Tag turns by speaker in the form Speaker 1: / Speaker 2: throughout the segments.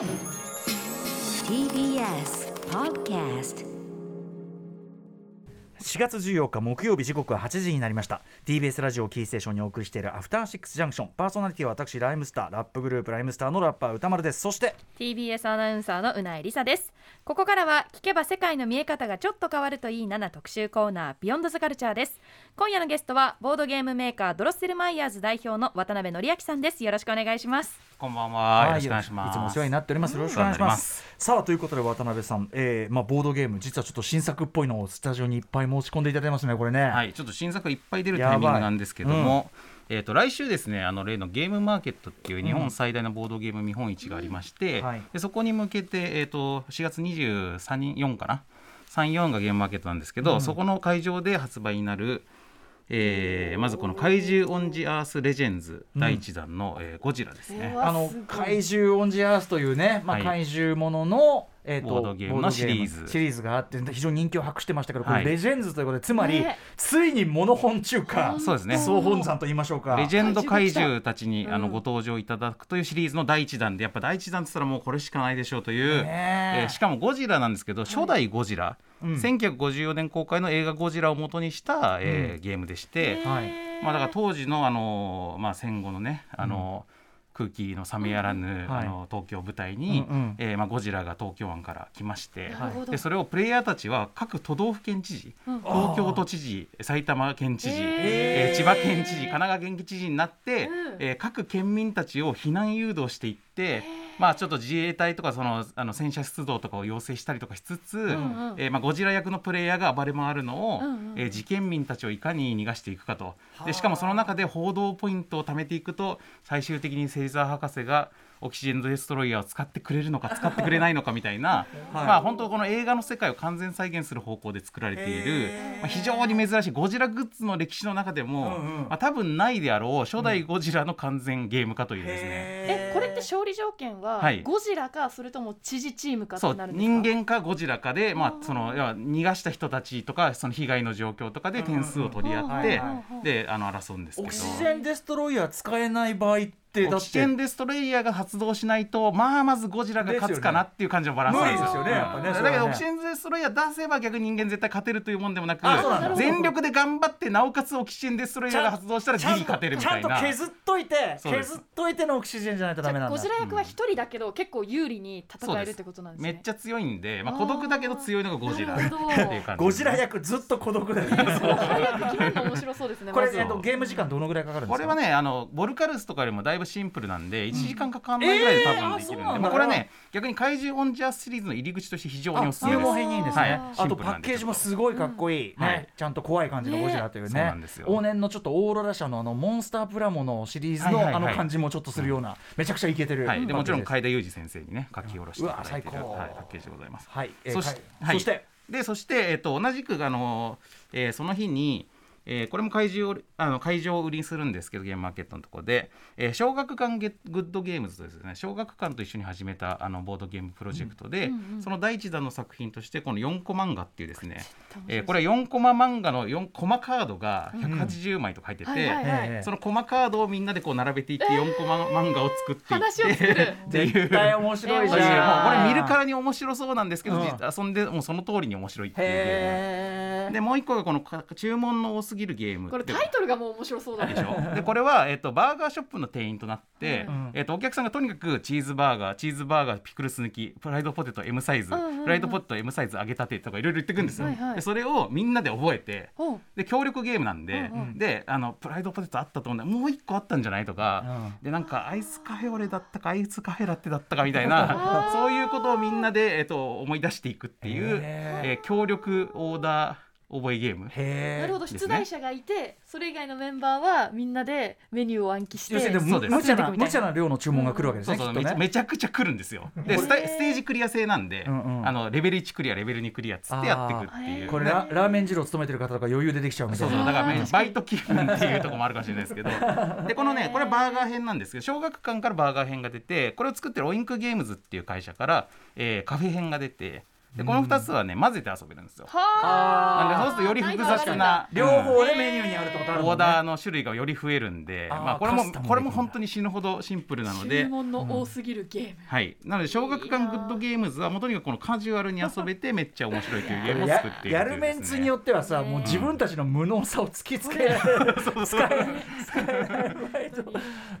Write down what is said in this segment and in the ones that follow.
Speaker 1: TBS Podcast
Speaker 2: 4月14日木曜日時刻は8時になりました。TBS ラジオキーステーションにお送りしているアフターシックスジャンクション。パーソナリティは私ライムスターラップグループライムスターのラッパー歌丸です。そして
Speaker 3: TBS アナウンサーのうないりさです。ここからは聞けば世界の見え方がちょっと変わるといいなな特集コーナービヨンドザカルチャーです今夜のゲストはボードゲームメーカードロッセルマイヤーズ代表の渡辺則明さんですよろしくお願いします
Speaker 4: こんばんは。よろしくお願いします。
Speaker 2: いつもお世話になっております。よろしくお願いします。さあということで渡辺さん、えー、まあボードゲーム実はちょっと新作っぽいのをスタジオにいっぱい申し込んでいただいてますねこれね。
Speaker 4: はい、ちょっと新作いっぱい出るタイミングなんですけども、えー、と来週ですねあの例のゲームマーケットっていう日本最大のボードゲーム見本市がありまして、
Speaker 2: うんはい
Speaker 4: でそこに向けて、えー、と4月23日4かな34がゲームマーケットなんですけど、そこの会場で発売になるえーまずこの怪獣オンジアースレジェンズ第一弾の、えーゴジラですね。
Speaker 2: あの怪獣オンジアースというね、まあ、
Speaker 4: はい。
Speaker 2: 怪獣ものの、えーと
Speaker 4: ボードゲームのシリーズ。
Speaker 2: シリーズがあって非常に人気を博してましたけど、こ
Speaker 4: はい
Speaker 2: れレジェンズということでつまり、
Speaker 3: ね。
Speaker 2: ついにモノ本中華
Speaker 4: そうですね。
Speaker 2: 総本山と言いましょうか。
Speaker 4: レジェンド怪獣たちに
Speaker 3: うん
Speaker 4: あのご登場いただくというシリーズの第一弾でやっぱ第一弾って言ったらもうこれしかないでしょうという、
Speaker 2: ねえ。
Speaker 4: えーしかもゴジラなんですけど初代ゴジラ、
Speaker 2: うん。
Speaker 4: 1954年公開の映画「ゴジラ」を元にした、えーゲームでして、
Speaker 2: はい。
Speaker 4: まあ、だから当時の、あのーまあ、戦後のね、あのー空気の冷めやらぬ、
Speaker 2: はい。
Speaker 4: あの東京を舞台に、
Speaker 2: うんうん。
Speaker 4: えーまあ、ゴジラが東京湾から来まして、でそれをプレイヤーたちは各都道府県知事
Speaker 3: うん。
Speaker 4: 東京都知事埼玉県知事、えー千葉県知事神奈川県知事になって、
Speaker 3: うん。
Speaker 4: えー各県民たちを避難誘導していって、まあ、ちょっと自衛隊とかそのあの戦車出動とかを要請したりとかしつつ、
Speaker 3: んうん。
Speaker 4: えーまあ、ゴジラ役のプレイヤーが暴れ回るのを、
Speaker 3: うんうん。
Speaker 4: えー事件民たちをいかに逃がしていくかと。でしかもその中で報道ポイントを貯めていくと最終的に芹沢博士がオキシジェンデストロイヤーを使ってくれるのか使ってくれないのかみたいな、
Speaker 2: はい。
Speaker 4: まあ本当この映画の世界を完全再現する方向で作られている、まあ、非常に珍しいゴジラグッズの歴史の中でも、
Speaker 2: うんうん。
Speaker 4: まあ、多分ないであろう初代ゴジラの完全ゲーム化というですね、
Speaker 3: えこれって勝利条件は、
Speaker 4: はい。
Speaker 3: ゴジラかそれとも知事チームか
Speaker 4: そう
Speaker 3: となるんですか？
Speaker 4: 人間かゴジラかで、まあ、その要は逃がした人たちとかその被害の状況とかで点数を取り合って、であの争うんですけど。
Speaker 2: オキシジェンデストロイヤー使えない場合ってって
Speaker 4: キシジェンデストレイヤーが発動しないとまあまずゴジラが勝つかなっていう感じのバランス。なんですよ
Speaker 2: 無理ですよね。
Speaker 4: だけどオキシジェンデストレイヤー出せば逆に人間絶対勝てるというもんでもなく全力で頑張ってなおかつオキシジェンデストレイヤーが発動したらギリ勝てるみ
Speaker 2: ちゃんと
Speaker 4: たいな
Speaker 2: 削っといて削っといてのオキシジェンじゃないとダメなんだ。
Speaker 3: ゴジラ役は一人だけど、結構有利に戦えるってことなんですね。
Speaker 4: めっちゃ強いんで、まあ、孤独だけど強いのがゴジラ
Speaker 2: ゴジラ役ずっと孤独だよね。
Speaker 3: 面白そうですね
Speaker 2: これ、えっと、ゲーム時間どのぐらいかかるんですか？
Speaker 4: これはねあのボルカルスとかよりもだいぶシンプルなんで1時間かかんないぐらいで多分できるんで、
Speaker 2: えーんだ。
Speaker 4: まあこれはね逆に怪獣オンジャースシリーズの入り口として非常におすすめです。
Speaker 2: いいんですね、
Speaker 4: はい。
Speaker 2: あとパッケージもすごいかっこいい、ね
Speaker 4: はい。
Speaker 2: ちゃんと怖い感じのゴジラというね。
Speaker 4: そうなんですよ。
Speaker 2: 往年のちょっとオーロラ社のあのモンスタープラモのシリーズのあの感じもちょっとするような、めちゃくちゃイケてる、
Speaker 4: はい、でもちろん海田裕二先生にね書き下ろしていただいている、はい、パッケージでございます。
Speaker 2: はい、えー
Speaker 4: そし
Speaker 2: はい。そして。
Speaker 4: でそして、えっと同じくあの、えーその日に、えーこれも会場をあの会場を売りにするんですけどゲームマーケットのところで、えー小学館ゲグッドゲームズとですね。小学館と一緒に始めたあのボードゲームプロジェクトで、
Speaker 3: うんうんうん
Speaker 4: その第一弾の作品としてこの4コ漫画っていうですね、えーこ
Speaker 3: れ
Speaker 4: れは4コマ漫画の4コマカードが180枚と書いてて、
Speaker 3: はいはいはい。
Speaker 2: ええ。
Speaker 4: そのコマカードをみんなでこう並べていって4コマ漫画を作っていって、
Speaker 3: 話を作る。
Speaker 4: っていう。
Speaker 2: 絶対面白いじゃん。
Speaker 4: これ見るからに面白そうなんですけど、
Speaker 2: うん。
Speaker 4: 実遊んでもうその通りに面白いっていう。でもう一個がこのか注文の多すぎるゲーム
Speaker 3: これタイトルがもう面白そうだね。
Speaker 4: でしょ？でこれは、えっとバーガーショップの店員となって、
Speaker 2: うん。
Speaker 4: えっとお客さんがとにかくチーズバーガーチーズバーガーピクルス抜きフライドポテト M サイズ、
Speaker 3: うんうんうん。
Speaker 4: フライドポテト M サイズ揚げたてとかいろいろ言ってくんですよ、
Speaker 3: はいはい。
Speaker 4: でそれをみんなで覚えてで協力ゲームなんで、
Speaker 3: うんうん。
Speaker 4: であのプライドポテトあったと思うんだもう一個あったんじゃないとか、でなんかアイスカフェオレだったかアイスカフェラテだったかみたいなそういうことをみんなで、えっと、思い出していくっていう、
Speaker 2: へ
Speaker 4: えー協力オーダー覚えゲーム。
Speaker 2: へえ
Speaker 3: なるほど出題者がいてそれ以外のメンバーはみんなでメニューを暗記して
Speaker 2: 要するにでも
Speaker 4: そうです。
Speaker 2: 無茶な
Speaker 3: な。
Speaker 2: 無茶な量の注文が来るわけです
Speaker 4: そうそうめちゃくちゃ来るんですよ。でステージクリア制なんで、あのレベル1クリアレベル2クリアっつってやっていくっていう。
Speaker 2: これララーメン二郎勤めてる方とか余裕出てきちゃうみたいうな。
Speaker 4: そそうだからバイト気分っていうところもあるかもしれないですけど。でこのねこれはバーガー編なんですけど小学館からバーガー編が出てこれを作ってるオインクゲームズっていう会社から、えーカフェ編が出てでこの2つはね混ぜて遊べるんですよ。
Speaker 3: は
Speaker 4: なんでそうするとより複雑な
Speaker 2: 両方でメニューにあるってことある
Speaker 4: オーダーの種類がより増えるんでまあこれもこれも本当に死ぬほどシンプルなので。
Speaker 3: 注文の多すぎるゲーム、
Speaker 4: はい、なので小学館グッドゲームズはもうとにかくこのカジュアルに遊べてめっちゃ面白いというゲームを
Speaker 2: や
Speaker 4: 作っている
Speaker 2: やるメンツによってはさ、もう自分たちの無能さを突きつけられる、使え使えないと。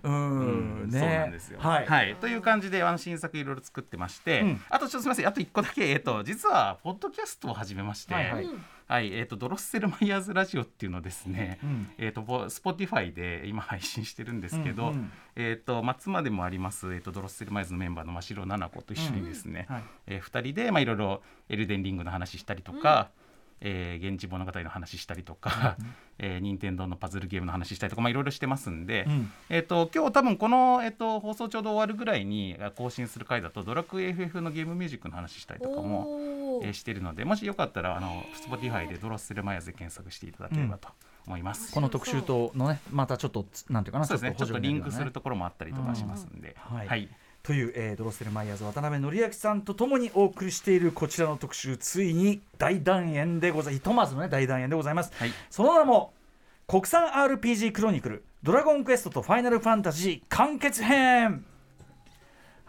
Speaker 2: うん、ね
Speaker 4: そうなんですよ。
Speaker 2: はい、
Speaker 4: という感じであの新作いろいろ作ってまして、
Speaker 2: うん。
Speaker 4: あとちょっとすみません。あと一個だけえっ、と実はポッドキャストを始めまして、
Speaker 2: は
Speaker 4: はい。い、
Speaker 2: はい。
Speaker 4: えっ、とドロッセルマイヤーズラジオっていうのをですね、
Speaker 2: うん。
Speaker 4: えっ、とポ Spotify で今配信してるんですけど、
Speaker 2: うんうん
Speaker 4: えっ、と松までもありますえっ、とドロッセルマイヤーズのメンバーの真城奈々子と一緒にですね、
Speaker 2: はい。
Speaker 4: えー、2人でまあいろいろエルデンリングの話したりとか、えー源氏物語の話したりとか、えー任天堂のパズルゲームの話したりとかまあいろいろしてますんで、
Speaker 2: うん。
Speaker 4: えっ、と今日多分この、えっと放送ちょうど終わるぐらいにあ更新する回だとドラクエ FF のゲームミュージックの話したりとかも、えーしてるのでもしよかったらあの Spotify でドロッセルマイヤーズで検索していただければと思います。
Speaker 2: この特集とのねまたちょっとなんていうかな
Speaker 4: そうですね。ちょっとリンクするところもあったりとかしますんで、
Speaker 2: うん。はい。
Speaker 4: はい
Speaker 2: という、えードロッセルマイヤーズ渡辺則明さんとともにお送りしているこちらの特集ついに大団円でございひとまずのね大団円でございます、
Speaker 4: はい。
Speaker 2: その名も国産 RPG クロニクルドラゴンクエストとファイナルファンタジー完結編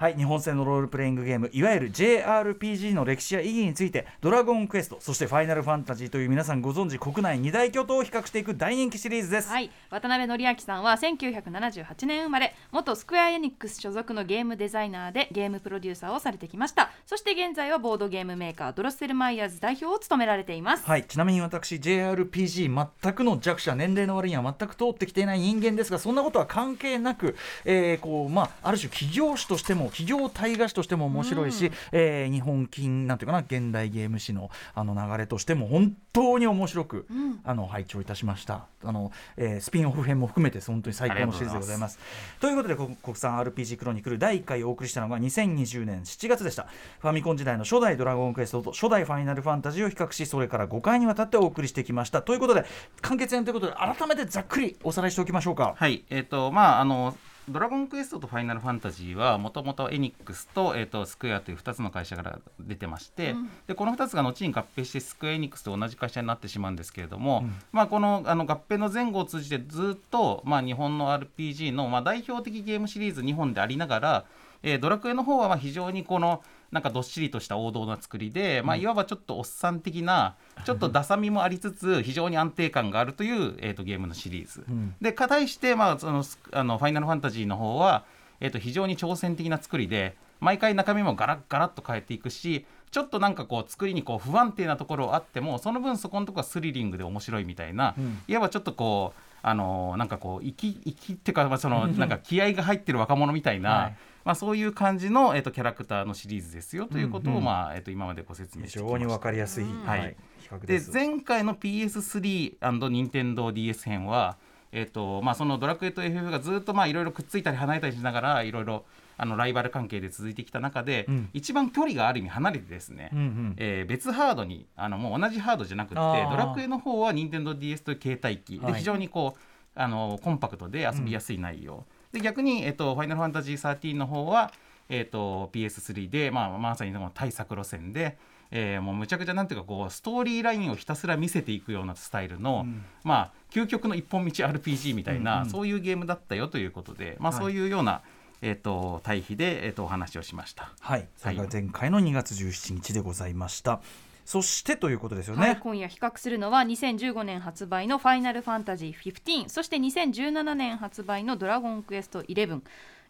Speaker 2: はい日本製のロールプレイングゲームいわゆる JRPG の歴史や意義についてドラゴンクエストそしてファイナルファンタジーという皆さんご存知国内二大巨頭を比較していく大人気シリーズです、
Speaker 3: はい、渡辺則明さんは1978年生まれ元スクエア・エニックス所属のゲームデザイナーでゲームプロデューサーをされてきました。そして現在はボードゲームメーカードロッセルマイヤーズ代表を務められています、
Speaker 2: はい、ちなみに私 JRPG 全くの弱者年齢の割には全く通ってきていない人間ですがそんなことは関係なく、えーこうまあ、ある種企業誌としても企業大河誌としても面白いし、えー日本金なんていうかな現代ゲーム誌のあの流れとしても本当に面白く、あの拝聴いたしました。あの、えースピンオフ編も含めて本当に最高のシリーズでございます。ということでこ国産 RPG クロニクル第1回お送りしたのが2020年7月でした。ファミコン時代の初代ドラゴンクエストと初代ファイナルファンタジーを比較しそれから5回にわたってお送りしてきました。ということで完結編ということで改めてざっくりおさらいしておきましょうか。
Speaker 4: はい、えっ、とまああのドラゴンクエストとファイナルファンタジーはもともとエニックスと,、えー、とスクエアという2つの会社から出てまして、でこの2つが後に合併してスクエアエニックスと同じ会社になってしまうんですけれども、まあ、このあの合併の前後を通じてずっと、まあ、日本の RPG の、まあ、代表的ゲームシリーズ2本でありながら、えードラクエの方はまあ非常にこのなんかどっしりとした王道な作りで、まあ、いわばちょっとおっさん的なちょっとダサみもありつつ非常に安定感があるという、えー、とゲームのシリーズ、
Speaker 2: ん。
Speaker 4: でして、まあ、そのスあのファイナルファンタジーの方は、えー、と非常に挑戦的な作りで毎回中身もガラッガラッと変えていくしちょっとなんかこう作りにこう不安定なところあってもその分そこのところはスリリングで面白いみたいな、
Speaker 2: うん。
Speaker 4: いわばちょっとこうあのなんかこう生き生きっていうか、まあ、そのなんか気合が入ってる若者みたいな、
Speaker 2: はい。
Speaker 4: まあ、そういう感じの、えー、とキャラクターのシリーズですよということを、
Speaker 2: うんうん。
Speaker 4: まあえー、と今までご説明
Speaker 2: 非
Speaker 4: してきました。
Speaker 2: 常に分かりやすい、
Speaker 3: うん
Speaker 4: はい
Speaker 2: 比較で
Speaker 4: 前回の PS3& 任天堂 d s 編は、えっとまあ、そのドラクエと FF がずっとまあいろいろくっついたり離れたりしながらいろいろあのライバル関係で続いてきた中で、
Speaker 2: うん。
Speaker 4: 一番距離がある意味離れてですね、
Speaker 2: うんうん。
Speaker 4: えー別ハードにあのもう同じハードじゃなくてドラクエの方は任天堂 d s という携帯機
Speaker 2: はい。
Speaker 4: で非常にこうあのコンパクトで遊びやすい内容、で逆に、えっとファイナルファンタジー13の方は、えっと PS3 で、まあ、まさに対策路線で、えーもうむちゃくちゃなんていうかこうストーリーラインをひたすら見せていくようなスタイルの、
Speaker 2: うん。
Speaker 4: まあ究極の一本道 RPG みたいな、
Speaker 2: うんうん。
Speaker 4: そういうゲームだったよということで、まあ、
Speaker 2: はい。
Speaker 4: そういうような、えっと対比で、えっとお話をしました。
Speaker 2: はい。それが前回の2月17日でございました、そしてということですよね、
Speaker 3: はい、今夜比較するのは2015年発売の「ファイナルファンタジー15」そして2017年発売の「ドラゴンクエスト11」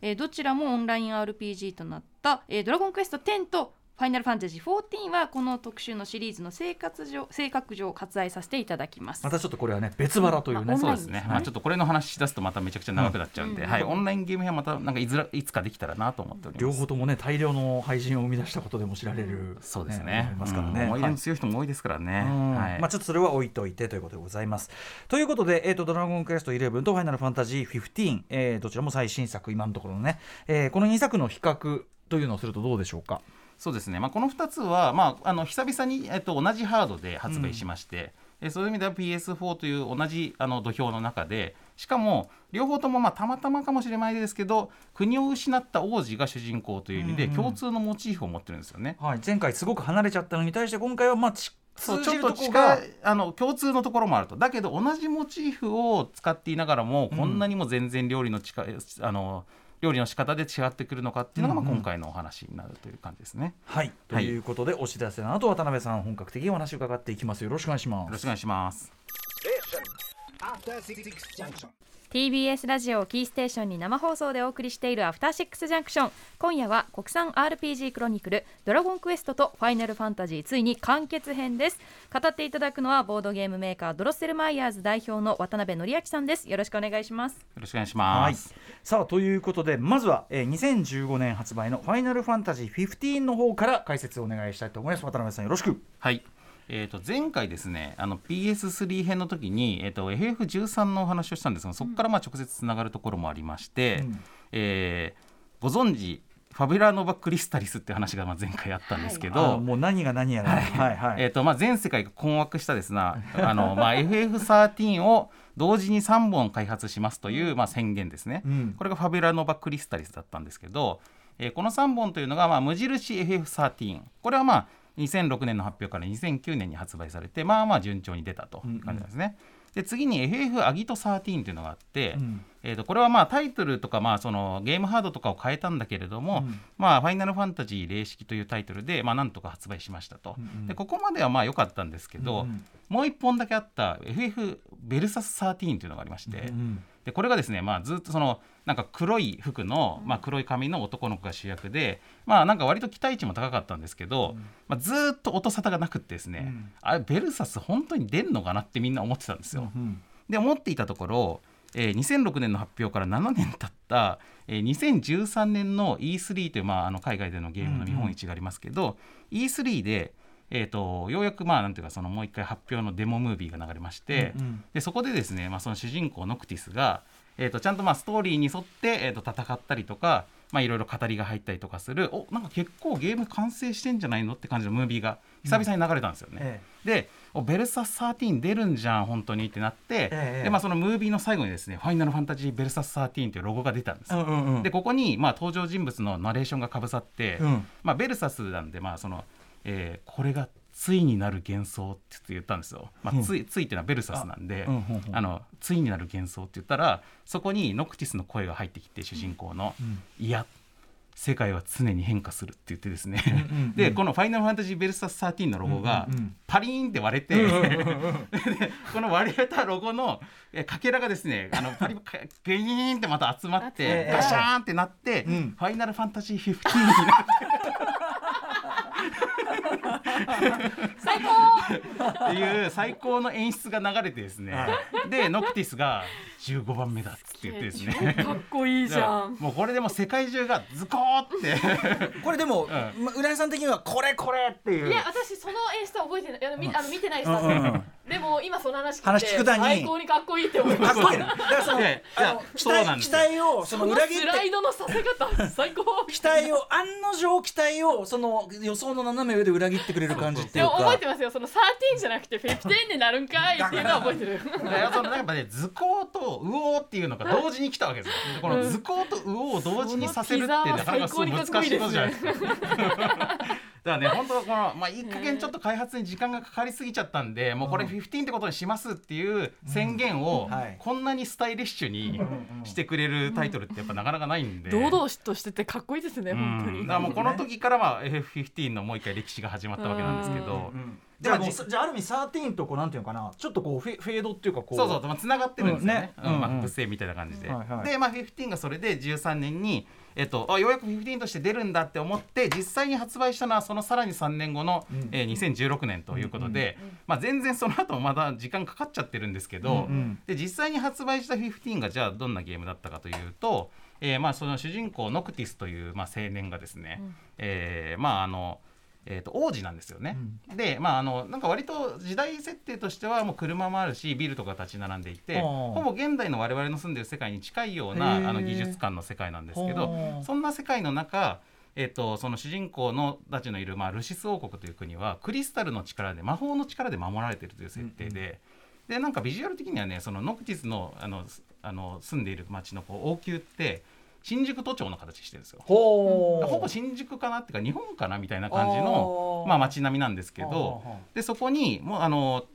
Speaker 3: えーどちらもオンライン RPG となった「えードラゴンクエスト10」と「ファイナルファンタジー14」はこの特集のシリーズの生活上性格上割愛させていただきます。
Speaker 2: またちょっとこれはね別腹というね、
Speaker 4: そうですね、
Speaker 3: はい。
Speaker 4: まあ、ちょっとこれの話し出すとまためちゃくちゃ長くなっちゃうんで、
Speaker 3: うん
Speaker 4: はい、オンラインゲーム編はまたなんかいずらいつかできたらなと思っております。
Speaker 2: 両方ともね大量の配信を生み出したことでも知られる、
Speaker 4: そうです
Speaker 2: あ
Speaker 4: ね
Speaker 2: り。ますからね、
Speaker 4: うん。思い。の強い人も多いですからね。
Speaker 2: うん。
Speaker 4: はい。
Speaker 2: まあ、ちょっとそれは置いといてということでございます。ということで、えー、とドラゴンクエスト11とファイナルファンタジー15、えーどちらも最新作、今のところのね、えーこの2作の比較というのをするとどうでしょうか？
Speaker 4: そうですね、まあ、この2つは、まあ、あの久々に、えっと、同じハードで発売しまして、えそういう意味では PS4 という同じあの土俵の中でしかも両方ともまあたまたまかもしれないですけど国を失った王子が主人公という意味で
Speaker 2: うんうん
Speaker 4: 共通のモチーフを持ってるんですよね。
Speaker 2: はい、前回すごく離れちゃったのに対して今回はまあち
Speaker 4: そうちょっと近いあの共通のところもあると。だけど同じモチーフを使っていながらも、
Speaker 2: うん。
Speaker 4: こんなにも全然料理の近いあの料理の仕方で違ってくるのかっていうのが、まあ今回のお話になるという感じですね。
Speaker 2: はい。と
Speaker 4: はい
Speaker 2: いうことでお知らせの後渡辺さん本格的にお話を伺っていきます。よろしくお願いします。
Speaker 4: よろしくお願いします。
Speaker 3: TBS ラジオをキーステーションに生放送でお送りしているアフターシックスジャンクション今夜は国産 RPG クロニクルドラゴンクエストとファイナルファンタジーついに完結編です。語っていただくのはボードゲームメーカードロッセルマイヤーズ代表の渡辺則明さんです。よろしくお願いします。
Speaker 4: よろしくお願いし
Speaker 2: はい。
Speaker 4: ます。、
Speaker 2: さあということでまずは、えー、2015年発売の「ファイナルファンタジー15」の方から解説をお願いしたいと思います。渡辺さんよろしく。
Speaker 4: はい。えー、と前回ですねあの PS3 編の時に、えー、と FF13 のお話をしたんですがそこからまあ直接つながるところもありまして、
Speaker 2: うん。
Speaker 4: えーご存知ファビュラノバ・クリスタリスって話がまあ前回あったんですけど、
Speaker 2: あもう何が何やら。はい。はい、
Speaker 4: えーとまあ、全世界が困惑したですな あの、まあ、FF13 を同時に3本開発しますという、まあ、宣言ですね、
Speaker 2: うん。
Speaker 4: これがファビュラノバ・クリスタリスだったんですけど、えーこの3本というのが、まあ、無印 FF13 これはまあ2006年の発表から2009年に発売されてまあまあ順調に出たという感じなんですね。で次に FF アギト13というのがあって、
Speaker 2: うん
Speaker 4: えー、とこれはまあタイトルとかまあそのゲームハードとかを変えたんだけれども、
Speaker 2: うん。
Speaker 4: まあ、ファイナルファンタジー霊式というタイトルで、まあ、なんとか発売しましたと、
Speaker 2: うんうん。
Speaker 4: でここまではまあ良かったんですけど、
Speaker 2: うん
Speaker 4: もう一本だけあった FF ベルサス13というのがありまして、
Speaker 2: うん
Speaker 4: でこれがですね、まあ、ずっとそのなんか黒い服の、まあ、黒い髪の男の子が主役で、まあ、なんか割と期待値も高かったんですけど、まあ、ずーっと音沙汰がなくってですね、
Speaker 2: うん。
Speaker 4: あれベルサス本当に出んのかなってみんな思ってたんですよ。
Speaker 2: うん。
Speaker 4: で思っていたところ、えー2006年の発表から7年経った、えー2013年の E3 という、まあ、あの海外でのゲームの見本市がありますけど、E3 で、えー、とようやくまあなんていうかそのもう一回発表のデモムービーが流れまして、
Speaker 2: うんうん。
Speaker 4: でそこでですね、まあ、その主人公ノクティスが、えー、とちゃんとまあストーリーに沿って、えー、と戦ったりとか、まあ、いろいろ語りが入ったりとかするおなんか結構ゲーム完成してんじゃないのって感じのムービーが久々に流れたんですよね。
Speaker 2: え。
Speaker 4: でおベルサス13出るんじゃん本当にってなって、
Speaker 2: ええ
Speaker 4: でまあ、そのムービーの最後にですね「ファイナルファンタジーベルサス13」というロゴが出たんです。
Speaker 2: うんうんうん。
Speaker 4: でここに、まあ、登場人物のナレーションがかぶさって、
Speaker 2: うん。
Speaker 4: まあ、ベルサスなんで、まあそのえーこれがついになる幻想って言ったんですよ。まあ、ついついっていうのはベルサスなんで、
Speaker 2: あうんうんうん。
Speaker 4: あのついになる幻想って言ったらそこにノクティスの声が入ってきて主人公の「いや世界は常に変化する」って言ってですね、でこの「ファイナルファンタジーベルサス13」のロゴがパリーンって割れて、でこの割れたロゴのえかけらがですねあのパリかグイーンってまた集まって
Speaker 2: ええ
Speaker 4: ガシャーンってなって「
Speaker 2: うん。
Speaker 4: ファイナルファンタジー15」になって
Speaker 3: 最高。
Speaker 4: っていう最高の演出が流れてですね、でノクティスが15番目だっつって言ってですね。
Speaker 3: かっこいいじゃん。
Speaker 4: もうこれでもう世界中がズコーって。
Speaker 2: これでも、
Speaker 4: う
Speaker 2: ま浦井さん的にはこれこれっていう。
Speaker 5: いや私その演出は覚えてない。あの、みあの見てないです
Speaker 2: うん
Speaker 5: でも今その話聞いて
Speaker 2: 話聞くだに。
Speaker 5: 最高にかっこいいって思いま
Speaker 2: かっ
Speaker 5: し
Speaker 2: こいいな。だからその
Speaker 4: いやい
Speaker 2: あ
Speaker 4: や
Speaker 2: の期待期待をそ
Speaker 5: の
Speaker 2: 裏切って。
Speaker 5: スライドのさせ方最高。
Speaker 2: 期待を案の定期待をその予想の斜め上で裏切ってくれる感じっていうか
Speaker 5: でも覚えてますよ。その13じゃなくて15になるんかいっていうのは覚えてる。
Speaker 4: そのやっぱね図工と右往っていうのが同時に来たわけですよ。でこの図工と右往を同時にさせるってなかなかすごい難しいことじゃないですか。だからね本当このまあいい加減ちょっと開発に時間がかかりすぎちゃったんで、もうこれ15ってことにしますっていう宣言を
Speaker 2: うん。はい。
Speaker 4: こんなにスタイリッシュにしてくれるタイトルってやっぱなかなかないんで。
Speaker 5: 堂々としててかっこいいですね本当に。
Speaker 4: うんだからもうこの時からまあ FF15 のもう一回歴史が始まったわけなんですけど、
Speaker 2: じゃあもう
Speaker 4: じ
Speaker 2: じゃあある意味13とこうなんていうのかなちょっとこうフェフェードっていうかこう
Speaker 4: そうそう、まあ、繋がってるんですよね。
Speaker 2: うんねうんうん。
Speaker 4: うん。マックス A みたいな感じで。
Speaker 2: はいはい。
Speaker 4: で、まあ、15がそれで13年に、えっと、あようやく15として出るんだって思って実際に発売したのはそのさらに3年後の、
Speaker 2: うん。
Speaker 4: えー2016年ということで、まあ、全然その後もまだ時間かかっちゃってるんですけど、
Speaker 2: うんうん。
Speaker 4: で実際に発売した15がじゃあどんなゲームだったかというと、えーまあ、その主人公ノクティスという、まあ、青年がですね、えーまああのえー、と王子なんですよね。でまああのなんか割と時代設定としてはもう車もあるしビルとか立ち並んでいてほぼ現代の我々の住んでる世界に近いようなあの技術感の世界なんですけ
Speaker 2: ほ
Speaker 4: ど
Speaker 2: う。
Speaker 4: そんな世界の中えっとその主人公のたちのいる、まあ、ルシス王国という国はクリスタルの力で魔法の力で守られているという設定で、でなんかビジュアル的にはねそのノクティスのあのすあの住んでいる町のこう王宮って新宿都庁の形してるんですよ。
Speaker 2: ほ
Speaker 4: ぼ新宿かなっていうか日本かなみたいな感じのまあ、街並みなんですけどでそこにもうあの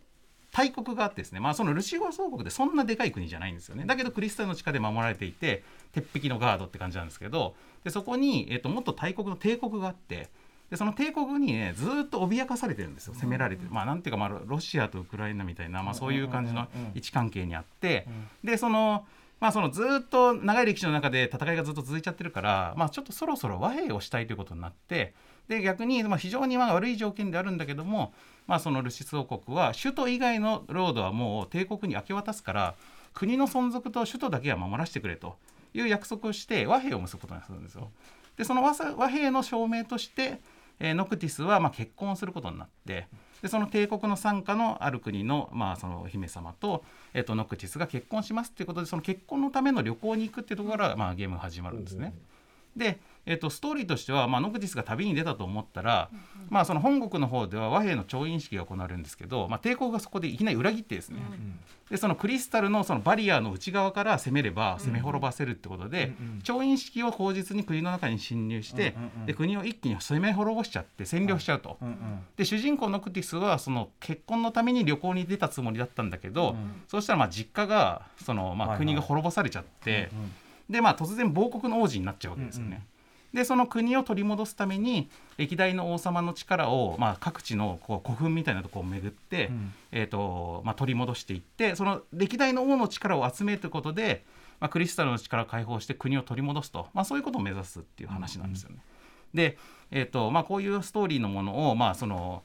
Speaker 4: 大国があってですね、まあ、そのルシゴア総国でそんなでかい国じゃないんですよね。だけどクリスタルの地下で守られていて鉄壁のガードって感じなんですけどでそこに、えっともっと大国の帝国があってでその帝国にねずーっと脅かされてるんですよ。攻められてる、まあなんていうか、まあ、ロシアとウクライナみたいな、まあ、そういう感じの位置関係にあって、でそのまあそのずっと長い歴史の中で戦いがずっと続いちゃってるから、まあ、ちょっとそろそろ和平をしたいということになってで逆にまあ非常にまあ悪い条件であるんだけども、まあ、そのルシス王国は首都以外の領土はもう帝国に明け渡すから国の存続と首都だけは守らせてくれという約束をして和平を結ぶことにするんですよ。でその和和平の証明として、えーノクティスはまあ結婚することになってでその帝国の傘下のある国の,、まあその姫様と,、えー、とノクティスが結婚しますっていうことでその結婚のための旅行に行くっていうところから、まあ、ゲームが始まるんですね。で、えー、とストーリーとしては、まあ、ノクティスが旅に出たと思ったら、まあ、その本国の方では和平の調印式が行われるんですけど、まあ、帝国がそこでいきなり裏切ってですね、でそのクリスタルのそのバリアの内側から攻めれば攻め滅ばせるってことで、調印式を口実に国の中に侵入して、で国を一気に攻め滅ぼしちゃって占領しちゃうと。
Speaker 2: うんうん。
Speaker 4: で主人公ノクティスはその結婚のために旅行に出たつもりだったんだけど、そうしたらまあ実家がそのまあ国が滅ぼされちゃって、でまあ突然亡国の王子になっちゃうわけですよね。でその国を取り戻すために歴代の王様の力を、まあ、各地のこう古墳みたいなところを巡って、えーとまあ、取り戻していってその歴代の王の力を集めることで、まあ、クリスタルの力を解放して国を取り戻すと、まあ、そういうことを目指すっていう話なんですよね。で、えーとまあ、こういうストーリーのものを、まあその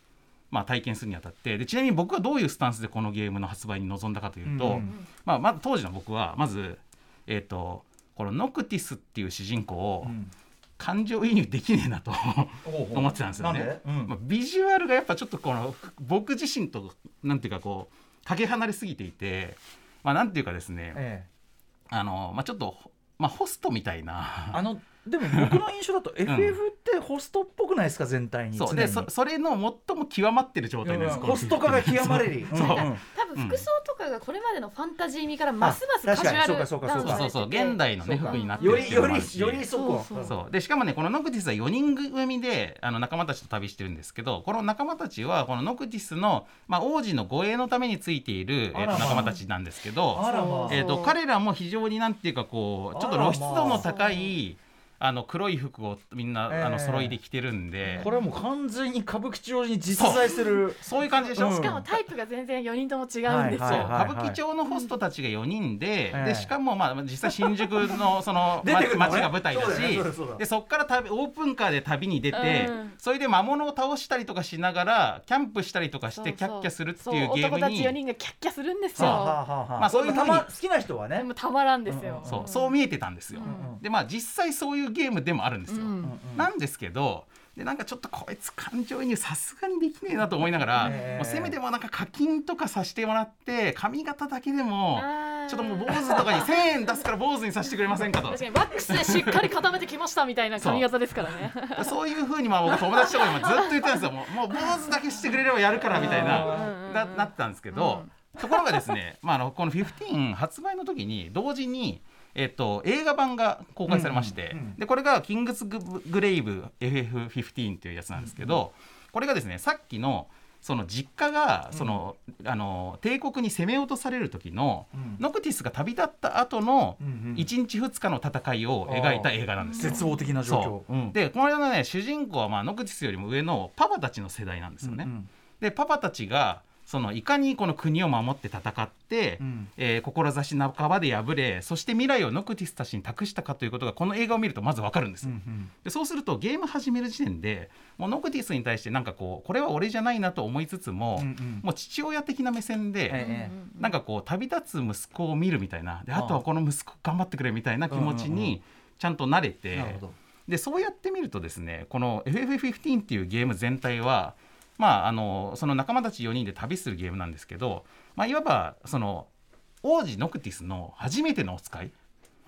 Speaker 4: まあ、体験するにあたってでちなみに僕はどういうスタンスでこのゲームの発売に臨んだかというと、
Speaker 2: うんうん
Speaker 4: まあ、まず当時の僕はまず、えー、とこのノクティスっていう主人公を
Speaker 2: ん
Speaker 4: 感情移入できねえなと思ってたんですよね。
Speaker 2: で？うん。
Speaker 4: まあ、ビジュアルがやっぱちょっとこの僕自身となんていうかこうかけ離れすぎていて、まあ、なんていうかですね。
Speaker 2: ええ。
Speaker 4: あの、まあ、ちょっと、まあ、ホストみたいな。
Speaker 2: あのでも僕の印象だと FF ってホストっぽくないですか全体に
Speaker 4: そう。でそそれの最も極まってる状態です
Speaker 2: ホスト化が極まれり。
Speaker 4: そう。
Speaker 2: うん。うん。
Speaker 5: 多分服装とかがこれまでのファンタジー味からますますカジュアル
Speaker 2: あ確かにそうかそうか。そうか
Speaker 5: ダウンされてて
Speaker 4: そう。そう現代のね服になってるってい
Speaker 2: よりよ
Speaker 4: うのもあるし。
Speaker 2: りよりそこ。
Speaker 5: そう
Speaker 4: そう。でしかもねこのノクティスは4人組であの仲間たちと旅してるんですけどこの仲間たちはこのノクティスの、まあ、王子の護衛のためについている、えーと仲間たちなんですけど、
Speaker 2: あらまあ。
Speaker 4: えー、と彼らも非常になんていうかこうちょっと露出度の高いあの黒い服をみんな、
Speaker 2: ええ。
Speaker 4: あの揃いで着てるんで。
Speaker 2: これはもう完全に歌舞伎町に実在する。
Speaker 4: そう。いう感じでしょ、
Speaker 2: うん。
Speaker 5: しかもタイプが全然4人とも違うんですよ、
Speaker 4: 歌舞伎町のホストたちが4人で,、
Speaker 2: ええ。
Speaker 4: でしかもまあ実際新宿のその
Speaker 2: 出てくるのね。
Speaker 4: 街が舞台だし
Speaker 2: そうだそ
Speaker 4: こから旅オープンカーで旅に出て、
Speaker 5: うん。
Speaker 4: それで魔物を倒したりとかしながらキャンプしたりとかしてキャッキャするっていうゲーム
Speaker 5: 男たち4
Speaker 4: に
Speaker 5: 人がキャッキャするんです
Speaker 4: そう
Speaker 5: よ。
Speaker 2: はあはあはあ
Speaker 4: まあ。そういう
Speaker 2: たま好きな人はね。
Speaker 5: たまらんですよ、
Speaker 4: そうそう見えてたんですよ。
Speaker 2: ん。
Speaker 4: でまあ実際そういうゲームでもあるんですよ。
Speaker 5: うん。
Speaker 4: なんですけどでなんかちょっとこいつ感情移入さすがにできねえなと思いながら、
Speaker 2: ええ。
Speaker 4: もうせめてもなんか課金とかさせてもらって髪型だけでもちょっともう坊主とかに1,000円出すから坊主にさせてくれませんかと。
Speaker 5: 確かにワックスでしっかり固めてきましたみたいな髪型ですからね。
Speaker 4: そういうふうにまあ僕友達とかにもずっと言ってたんですよ。もうもう坊主だけしてくれればやるからみたいなななってたんですけど、ところがですね、まあ、あのこの15発売の時に同時にえっと、映画版が公開されまして、
Speaker 2: うんうんうん。
Speaker 4: でこれが「キングスググレイブ FF15」っていうやつなんですけど、これがですねさっきのその実家がその、あの帝国に攻め落とされる時の、
Speaker 2: うん。
Speaker 4: ノクティスが旅立った後の
Speaker 2: うんうん。
Speaker 4: 1日2日の戦いを描いた映画なんですよ。
Speaker 2: 絶望的な状況。
Speaker 4: そう。
Speaker 2: うん。
Speaker 4: でこれのね主人公はまあノクティスよりも上のパパたちの世代なんですよね。
Speaker 2: うんうん。
Speaker 4: でパパたちがそのいかにこの国を守って戦って、
Speaker 2: うん。
Speaker 4: えー志半ばで敗れそして未来をノクティスたちに託したかということがこの映画を見るとまずわかるんです。よ。でそうするとゲーム始める時点でもうノクティスに対してなんかこうこれは俺じゃないなと思いつつも、
Speaker 2: うんうん。
Speaker 4: もう父親的な目線で、
Speaker 2: え
Speaker 4: なんかこう旅立つ息子を見るみたいなであとはこの息子頑張ってくれみたいな気持ち
Speaker 2: うんうんうん
Speaker 4: にちゃんと慣れ
Speaker 2: え
Speaker 4: て、
Speaker 2: なるほど。
Speaker 4: でそうやってみるとですねこの FF15 っていうゲーム全体はまああのその仲間たち4人で旅するゲームなんですけど、まあ、いわばその王子ノクティスの初めてのお使い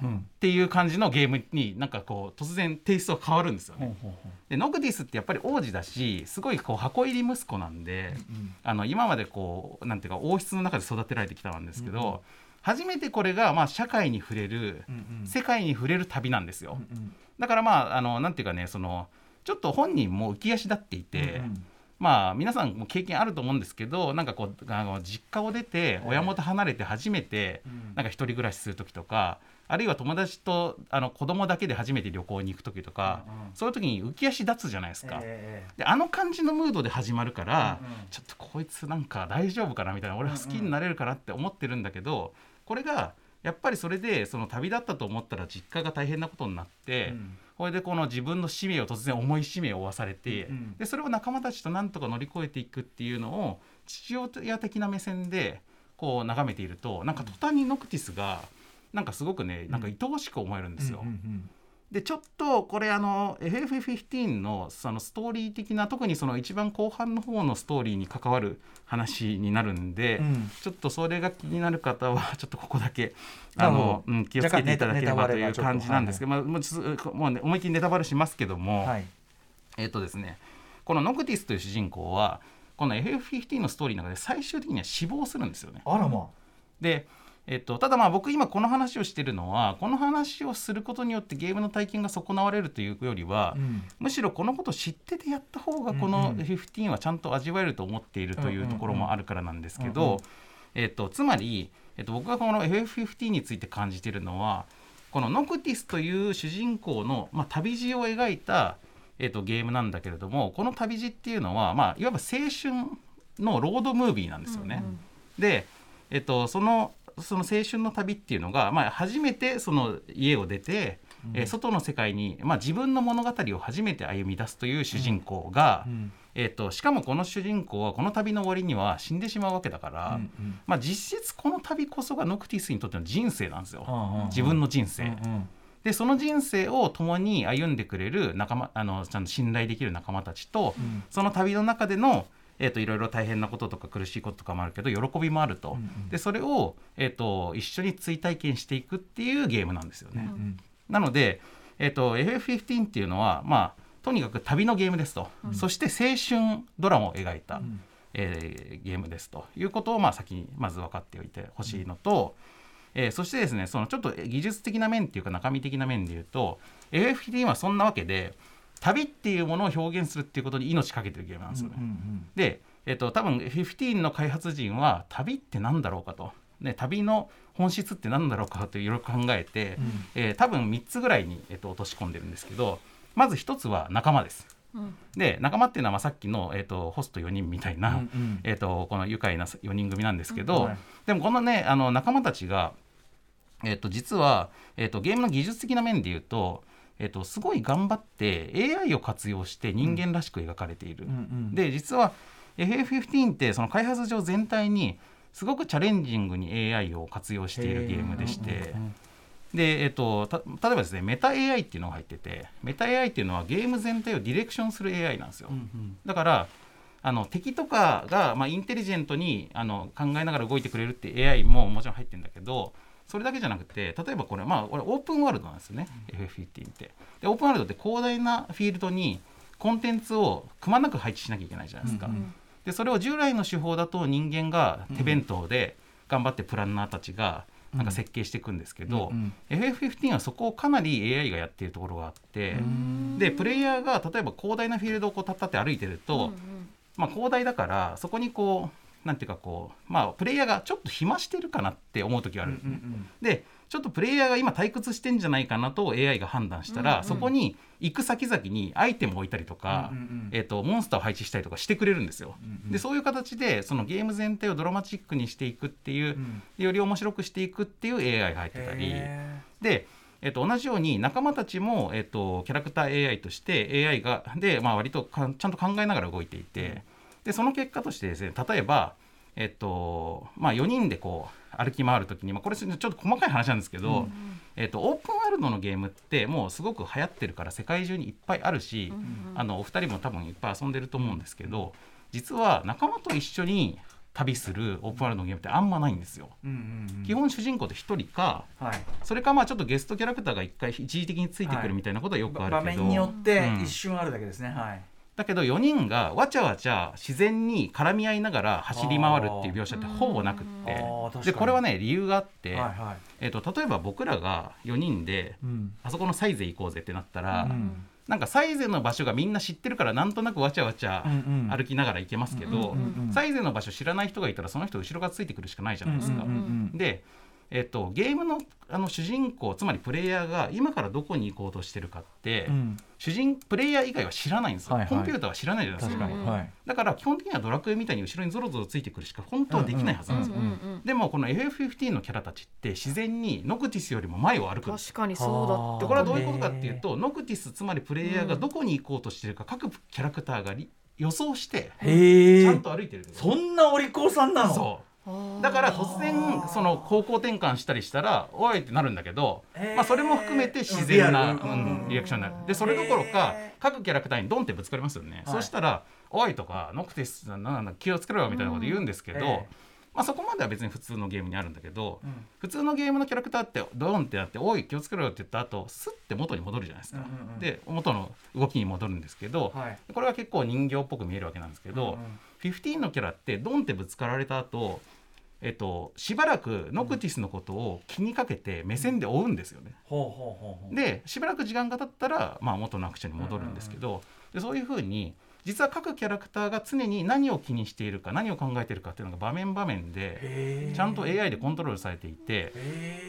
Speaker 2: うん。
Speaker 4: っていう感じのゲームになんかこう突然テイストが変わるんですよね。でノクティスってやっぱり王子だしすごいこう箱入り息子なんで、あの今までこうなんていうか王室の中で育てられてきたんですけど、初めてこれがまあ社会に触れる、
Speaker 2: うん
Speaker 4: 世界に触れる旅なんですよ。
Speaker 2: うん
Speaker 4: だからまああのなんていうかねそのちょっと本人も浮き足立っていて、
Speaker 2: うん
Speaker 4: まあ皆さんも経験あると思うんですけどなんかこうあの実家を出て親元離れて初めて
Speaker 2: うん。
Speaker 4: なんか一人暮らしする時とかあるいは友達とあの子供だけで初めて旅行に行く時とか、
Speaker 2: うんうん。
Speaker 4: そういう時に浮き足立つじゃないですか。
Speaker 2: え
Speaker 4: であの感じのムードで始まるから、
Speaker 2: うん。うん
Speaker 4: ちょっとこいつなんか大丈夫かなみたいな俺は好きになれるかなって思ってるんだけど、これがやっぱりそれでその旅立ったと思ったら実家が大変なことになって、
Speaker 2: うん
Speaker 4: これでこの自分の使命を突然重い使命を負わされて、
Speaker 2: うんうん。
Speaker 4: でそれを仲間たちとなんとか乗り越えていくっていうのを父親的な目線でこう眺めているとなんか途端にノクティスがなんかすごくねなんか愛おしく思えるんですよ。
Speaker 2: うんうん
Speaker 4: でちょっとこれあの FF15 のそのストーリー的な特にその一番後半の方のストーリーに関わる話になるんで、
Speaker 2: うん。
Speaker 4: ちょっとそれが気になる方は ちょっとここだけあの、うん、気をつけていただければという感じなんですけど、まあもうね思いっきりネタバレしますけども、
Speaker 2: はい。
Speaker 4: えっ、とですねこのノクティスという主人公はこの FF15 のストーリーの中で最終的には死亡するんですよね。
Speaker 2: あらま
Speaker 4: で、えっと、ただまあ僕今この話をしてるのはこの話をすることによってゲームの体験が損なわれるというよりは、
Speaker 2: うん。
Speaker 4: むしろこのことを知っててやった方がこ
Speaker 2: うん
Speaker 4: の
Speaker 2: うん。
Speaker 4: 15はちゃんと味わえると思っているというところもあるからなんですけ
Speaker 2: うんうん
Speaker 4: ど、えっと、つまり、えっと、僕がこの FF15 について感じているのはこのノクティスという主人公の、まあ、旅路を描いた、えっと、ゲームなんだけれどもこの旅路っていうのは、まあ、いわば青春のロードムービーなんですよね。で、えっと、そのその青春の旅っていうのが、まあ、初めてその家を出て、えー外の世界に、まあ、自分の物語を初めて歩み出すという主人公が、
Speaker 2: うん。
Speaker 4: えっとしかもこの主人公はこの旅の終わりには死んでしまうわけだから、
Speaker 2: うんうん。
Speaker 4: まあ、実質この旅こそがノクティスにとっての人生なんですよ、
Speaker 2: うんうん
Speaker 4: 自分の人生。
Speaker 2: うんうん。
Speaker 4: でその人生を共に歩んでくれる仲間あのちゃんと信頼できる仲間たちと、
Speaker 2: ん。
Speaker 4: その旅の中での、えー、といろいろ大変なこととか苦しいこととかもあるけど喜びもあると、
Speaker 2: うんうん。
Speaker 4: でそれを、えー、と一緒に追体験していくっていうゲームなんですよね。
Speaker 2: うん
Speaker 4: なので、えー、と FF15 っていうのはまあとにかく旅のゲームですと、そして青春ドラマを描いた、
Speaker 2: ん。
Speaker 4: えーゲームですと。いうことをまあ先にまず分かっておいてほしいのと、えーそしてですねそのちょっと技術的な面っていうか中身的な面で言うと FF15 はそんなわけで旅っていうものを表現するっていうことに命かけてるゲームなんですよね。
Speaker 2: うんうん
Speaker 4: で、えっと、多分15の開発陣は旅って何だろうかと、ね、旅の本質って何だろうかといろいろ考えて、
Speaker 2: うん。
Speaker 4: えー多分3つぐらいに、えっと、落とし込んでるんですけどまず1つは仲間です。
Speaker 3: うん。
Speaker 4: で仲間っていうのはまあさっきの、えっと、ホスト4人みたいな、
Speaker 2: うんうん。
Speaker 4: えっと、この愉快な4人組なんですけど、
Speaker 2: はい。
Speaker 4: でもこのねあの仲間たちが、えっと、実は、えっと、ゲームの技術的な面で言うと、えっと、すごい頑張って AI を活用して人間らしく描かれている。
Speaker 2: うんうん
Speaker 4: で実は FF15 ってその開発上全体にすごくチャレンジングに AI を活用しているゲームでして、
Speaker 2: うんうん
Speaker 4: で、えっと、た例えばですねメタ AI っていうのが入っててメタ AI っていうのはゲーム全体をディレクションする AI なんですよ。
Speaker 2: うんうん
Speaker 4: だからあの敵とかが、まあ、インテリジェントにあの考えながら動いてくれるって AI ももちろん入ってるんだけどそれだけじゃなくて例えばこれまあこれオープンワールドなんですよね、FF15 って。でオープンワールドって広大なフィールドにコンテンツをくまなく配置しなきゃいけないじゃないですか、
Speaker 2: うんうん
Speaker 4: でそれを従来の手法だと人間が手弁当で頑張ってプランナーたちがなんか設計していくんですけど、
Speaker 2: うん
Speaker 4: FF15 はそこをかなり AI がやっているところがあって、
Speaker 2: うん。
Speaker 4: でプレイヤーが例えば広大なフィールドをこうたったって歩いてると、まあ、広大だからそこにこうなんていうかこうまあプレイヤーがちょっと暇してるかなって思う時があるんですね。でちょっとプレイヤーが今退屈してんじゃないかなと AI が判断したら、
Speaker 3: うんうん
Speaker 4: そこに行く先々にアイテムを置いたりとか、
Speaker 2: うんうんうん
Speaker 4: えー、とモンスターを配置したりとかしてくれるんですよ。
Speaker 2: うんうん
Speaker 4: でそういう形でそのゲーム全体をドラマチックにしていくっていう、
Speaker 2: うん
Speaker 4: より面白くしていくっていう AI が入ってたり。
Speaker 2: へ
Speaker 4: で、えっと、同じように仲間たちも、えっと、キャラクター AI として AI がで、まあ、割とかちゃんと考えながら動いていて、でその結果としてですね例えば、えっとまあ、4人でこう歩き回る時に、まあ、これちょっと細かい話なんですけど、えっと、オープンワールドのゲームってもうすごく流行ってるから世界中にいっぱいあるし、あのお二人も多分いっぱい遊んでると思うんですけど実は仲間と一緒に旅するオープンワールドのゲームってあんまないんですよ。
Speaker 2: うんうんうん。
Speaker 4: 基本主人公って1人か
Speaker 2: はい。
Speaker 4: それかまあちょっとゲストキャラクターが一回一時的についてくるみたいなことはよくあるけど、
Speaker 2: 場面によって
Speaker 4: うん。
Speaker 2: 一瞬あるだけですね、はい
Speaker 4: だけど4人がわちゃわちゃ自然に絡み合いながら走り回るっていう描写ってほぼなくって。でこれはね理由があって、
Speaker 2: はいはい。
Speaker 4: えー、と例えば僕らが4人で
Speaker 2: うん。
Speaker 4: あそこのサイゼ行こうぜってなったら、
Speaker 2: うん。
Speaker 4: なんかサイゼの場所がみんな知ってるからなんとなくわちゃわちゃ歩きながら行けますけど、
Speaker 2: うんうん
Speaker 4: サイゼの場所知らない人がいたらその人後ろがついてくるしかないじゃないですか。で、えっとゲームのあの主人公つまりプレイヤーが今からどこに行こうとしてるかって、
Speaker 2: うん。
Speaker 4: 主人プレイヤー以外は知らないんですよ、
Speaker 2: はいはい。
Speaker 4: コンピューターは知らないじゃないですか。
Speaker 2: はい。
Speaker 4: だから基本的にはドラクエみたいに後ろにゾロゾロついてくるしか本当はできないはずなんですよ、
Speaker 3: うんうん
Speaker 4: でもこの FF15 のキャラたちって自然にノクティスよりも前を歩く
Speaker 3: 確かにそうだ
Speaker 4: でこれはどういうことかっていうとノクティスつまりプレイヤーがどこに行こうとしてるか各キャラクターがり予想して
Speaker 2: へえ
Speaker 4: ちゃんと歩いてる
Speaker 2: そんなお利口さんなの？
Speaker 4: そうだから突然その方向転換したりしたら「おい!」ってなるんだけど、まあ、それも含めて自然な、
Speaker 2: うんリア
Speaker 4: クションになる。でそれどころか
Speaker 2: へ
Speaker 4: 各キャラクターにドンってぶつかりますよね、
Speaker 2: はい。
Speaker 4: そしたら「おい!」とか「ノクティスなん気をつけろよ」みたいなこと言うんですけど、
Speaker 2: ええ
Speaker 4: まあ、そこまでは別に普通のゲームにあるんだけど、
Speaker 2: うん。
Speaker 4: 普通のゲームのキャラクターってドンってなって「おい気をつけろよ」って言った後スッて元に戻るじゃないですか、
Speaker 2: うんうんうん
Speaker 4: で元の動きに戻るんですけど、
Speaker 2: はい。
Speaker 4: これは結構人形っぽく見えるわけなんですけど、
Speaker 2: うんうん
Speaker 4: 15のキャラってドンってぶつかられた後えっとしばらくノクティスのことを気にかけて目線で追うんですよね。でしばらく時間が経ったら、まあ、元のアクションに戻るんですけど、でそういうふうに実は各キャラクターが常に何を気にしているか何を考えているかっていうのが場面場面でちゃんと AI でコントロールされていて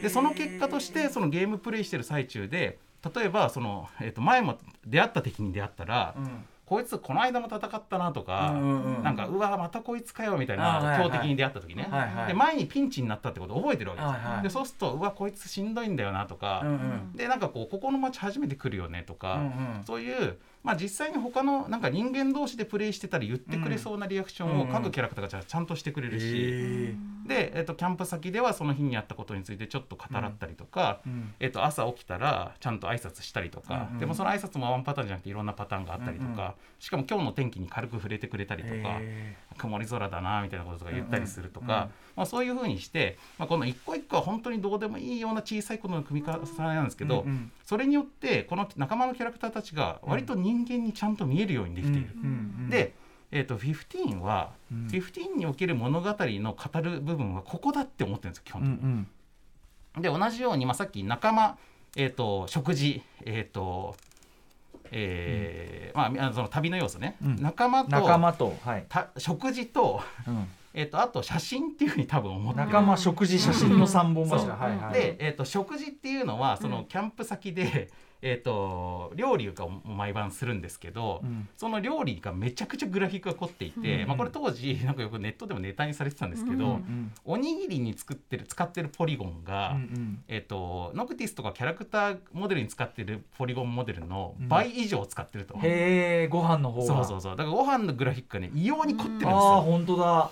Speaker 4: でその結果としてそのゲームプレイしてる最中で例えばその、えっと前も出会った敵に出会ったら、
Speaker 2: うん
Speaker 4: こいつこの間も戦ったなとか、
Speaker 2: うんうんうん。
Speaker 4: なんかうわまたこいつかよみたいな強敵に出会った時ね、
Speaker 2: はいはい。
Speaker 4: で前にピンチになったってことを覚えてるわけですよ、
Speaker 2: はいはい。
Speaker 4: でそうするとうわこいつしんどいんだよなとか、
Speaker 2: うんうん。
Speaker 4: でなんかこうここの街初めて来るよねとか、
Speaker 2: うんうん。
Speaker 4: そういう、まあ、実際に他のなんか人間同士でプレイしてたり言ってくれそうなリアクションを各キャラクターがちゃんとしてくれるし、
Speaker 2: へ
Speaker 4: で、えっと、キャンプ先ではその日にあったことについてちょっと語らったりとか、
Speaker 2: ーうん。
Speaker 4: えっと、朝起きたらちゃんと挨拶したりとか、でもその挨拶もワンパターンじゃなくていろんなパターンがあったりとか、
Speaker 2: うんうん。
Speaker 4: しかも今日の天気に軽く触れてくれたりとか。
Speaker 2: へ
Speaker 4: 曇り空だなみたいなこととか言ったりするとか、
Speaker 2: うんうん。うん
Speaker 4: まあ、そういうふうにして、まあ、この一個一個は本当にどうでもいいような小さいことの組み重ねなんですけど、
Speaker 2: うんうん。
Speaker 4: それによってこの仲間のキャラクターたちが割と人間にちゃんと見えるようにできている。
Speaker 2: うんうん
Speaker 4: で、えー、と15は、
Speaker 2: うん。
Speaker 4: 15における物語の語る部分はここだって思ってるんですよ基本
Speaker 2: うん
Speaker 4: 的に。
Speaker 2: うん
Speaker 4: で同じように、まあ、さっき仲間、えー、と食事、えーとえーまああのその旅の要素ね、
Speaker 2: うん。
Speaker 4: 仲間と
Speaker 2: 仲間とはい。
Speaker 4: た食事と,、
Speaker 2: うん。
Speaker 4: えー、とあと写真っていうふうに多分思ってる。
Speaker 2: 仲間食事写真の三本
Speaker 4: そう。
Speaker 2: 柱はいはい。
Speaker 4: で、えー、と食事っていうのはそのキャンプ先で、えー、と料理を毎晩するんですけど、
Speaker 2: うん。
Speaker 4: その料理がめちゃくちゃグラフィックが凝っていて、
Speaker 2: うん。
Speaker 4: まあ、これ当時なんかよくネットでもネタにされてたんですけど、
Speaker 3: うん
Speaker 2: うん
Speaker 4: おにぎりに作ってる使ってるポリゴンが、
Speaker 2: うんうん。
Speaker 4: えっとノクティスとかキャラクターモデルに使ってるポリゴンモデルの倍以上使ってると、
Speaker 2: へえご飯の方が。
Speaker 4: そうそうそう。だからご飯のグラフィックがね異様に凝ってるんです
Speaker 2: ああ
Speaker 4: よ。
Speaker 2: 本当だ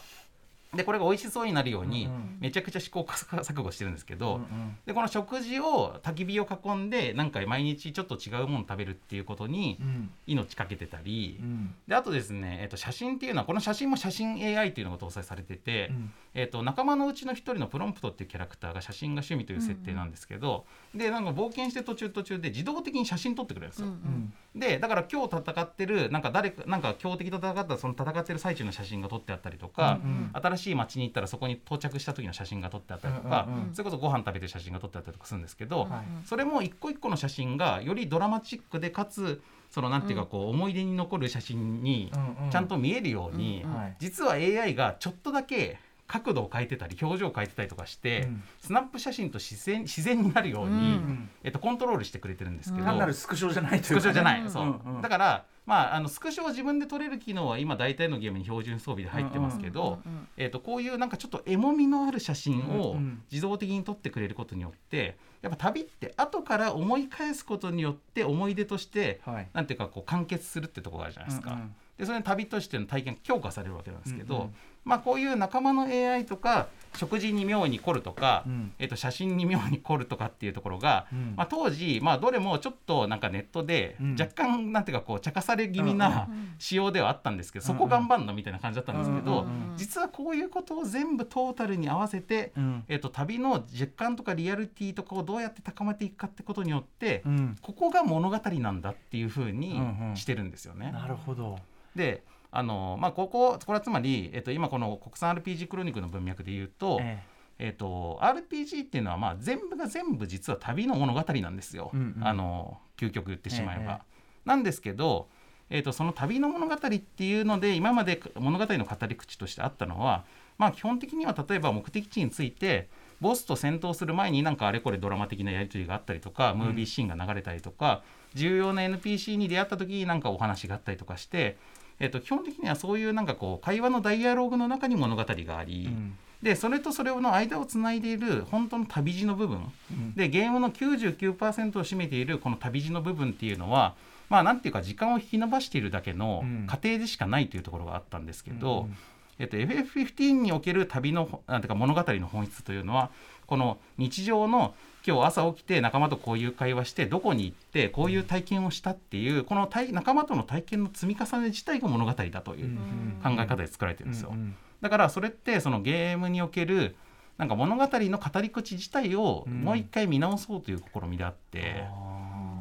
Speaker 4: でこれが美味しそうになるようにめちゃくちゃ試行錯誤してるんですけど、
Speaker 2: うんうん。
Speaker 4: でこの食事を焚き火を囲んでなんか毎日ちょっと違うもの食べるっていうことに
Speaker 2: うん。
Speaker 4: 命かけてたり、
Speaker 2: うん。
Speaker 4: であとですね、えっと写真っていうのはこの写真も写真 AI っていうのが搭載されてて、
Speaker 2: うん。
Speaker 4: えっと仲間のうちの一人のプロンプトっていうキャラクターが写真が趣味という設定なんですけど、でなんか冒険して途中途中で自動的に写真撮ってくれるんですよ。
Speaker 2: うん
Speaker 4: でだから今日戦ってるなんか誰かなんか強敵と戦ったその戦ってる最中の写真が撮ってあったりとか、
Speaker 2: うんうん。
Speaker 4: 新しい街に行ったらそこに到着した時の写真が撮ってあったりとか、
Speaker 2: うんうんうん。
Speaker 4: それこそご飯食べてる写真が撮ってあったりとかするんですけど、
Speaker 2: はい
Speaker 4: それも一個一個の写真がよりドラマチックでかつそのなんていうかこう思い出に残る写真に
Speaker 2: うんうん。
Speaker 4: ちゃんと見えるように、
Speaker 2: うんはい。
Speaker 4: 実は AI がちょっとだけ角度を変えてたり表情を変えてたりとかして、
Speaker 2: うん。
Speaker 4: スナップ写真と自然自然になるように、
Speaker 3: うん。
Speaker 4: えっと、コントロールしてくれてるんですけど、
Speaker 2: 単なるスクショじゃないと
Speaker 4: スクショじゃない、
Speaker 3: うん
Speaker 4: そう、だから、まあ、あのスクショを自分で撮れる機能は今大体のゲームに標準装備で入ってますけど、えー、とこういうなんかちょっとエモみのある写真を自動的に撮ってくれることによってやっぱ旅って後から思い返すことによって思い出として
Speaker 2: はい。
Speaker 4: なんていうかこう完結するってところがあるじゃないですか。
Speaker 2: うんうん。
Speaker 4: でそれで旅としての体験が強化されるわけなんですけど、
Speaker 2: うんうん
Speaker 4: まあ、こういう仲間の AI とか食事に妙に凝るとか、
Speaker 2: うん。
Speaker 4: えっと、写真に妙に凝るとかっていうところが、
Speaker 2: うん。
Speaker 4: まあ、当時、まあ、どれもちょっとなんかネットで
Speaker 2: うん。
Speaker 4: 若干なんていうかこう茶化され気味な仕様ではあったんですけど、そこ頑張んのみたいな感じだったんですけど、
Speaker 2: うんうんうん。
Speaker 4: 実はこういうことを全部トータルに合わせて、
Speaker 2: うん。
Speaker 4: えっと、旅の実感とかリアリティとかをどうやって高めていくかってことによって、
Speaker 2: うん。
Speaker 4: ここが物語なんだっていうふうに
Speaker 2: うんうん。
Speaker 4: してるんですよね。
Speaker 2: なるほど。
Speaker 4: であのまあ、こここれはつまり、えっと、今この国産 RPG クロニクルの文脈で言うと,、
Speaker 2: え
Speaker 4: え。っと RPG っていうのは、まあ、全部が全部実は旅の物語なんですよ、
Speaker 2: うんうん。
Speaker 4: あの究極言ってしまえば。
Speaker 2: ええ
Speaker 4: なんですけど、えっとその旅の物語っていうので今まで物語の語り口としてあったのは、まあ、基本的には例えば目的地についてボスと戦闘する前になんかあれこれドラマ的なやり取りがあったりとか、ムービーシーンが流れたりとか重要な NPC に出会った時になんかお話があったりとかして、えっと基本的にはそういうなんかこう会話のダイアログの中に物語があり、
Speaker 2: えうん。
Speaker 4: でそれとそれの間をつないでいる本当の旅路の部分、
Speaker 2: うん。
Speaker 4: でゲームの99%を占めているこの旅路の部分っていうのはまあなんていうか時間を引き延ばしているだけの
Speaker 2: うん。
Speaker 4: 過程でしかないというところがあったんですけど、
Speaker 2: うん
Speaker 4: えっと、FF15 における旅のなんていうか物語の本質というのはこの日常の今日朝起きて仲間とこういう会話してどこに行ってこういう体験をしたっていうこの体仲間との体験の積み重ね自体が物語だという考え方で作られてるんですよ。
Speaker 2: うん
Speaker 4: だからそれってそのゲームにおけるなんか物語の語り口自体を
Speaker 2: うん。
Speaker 4: もう一回見直そうという試みであって、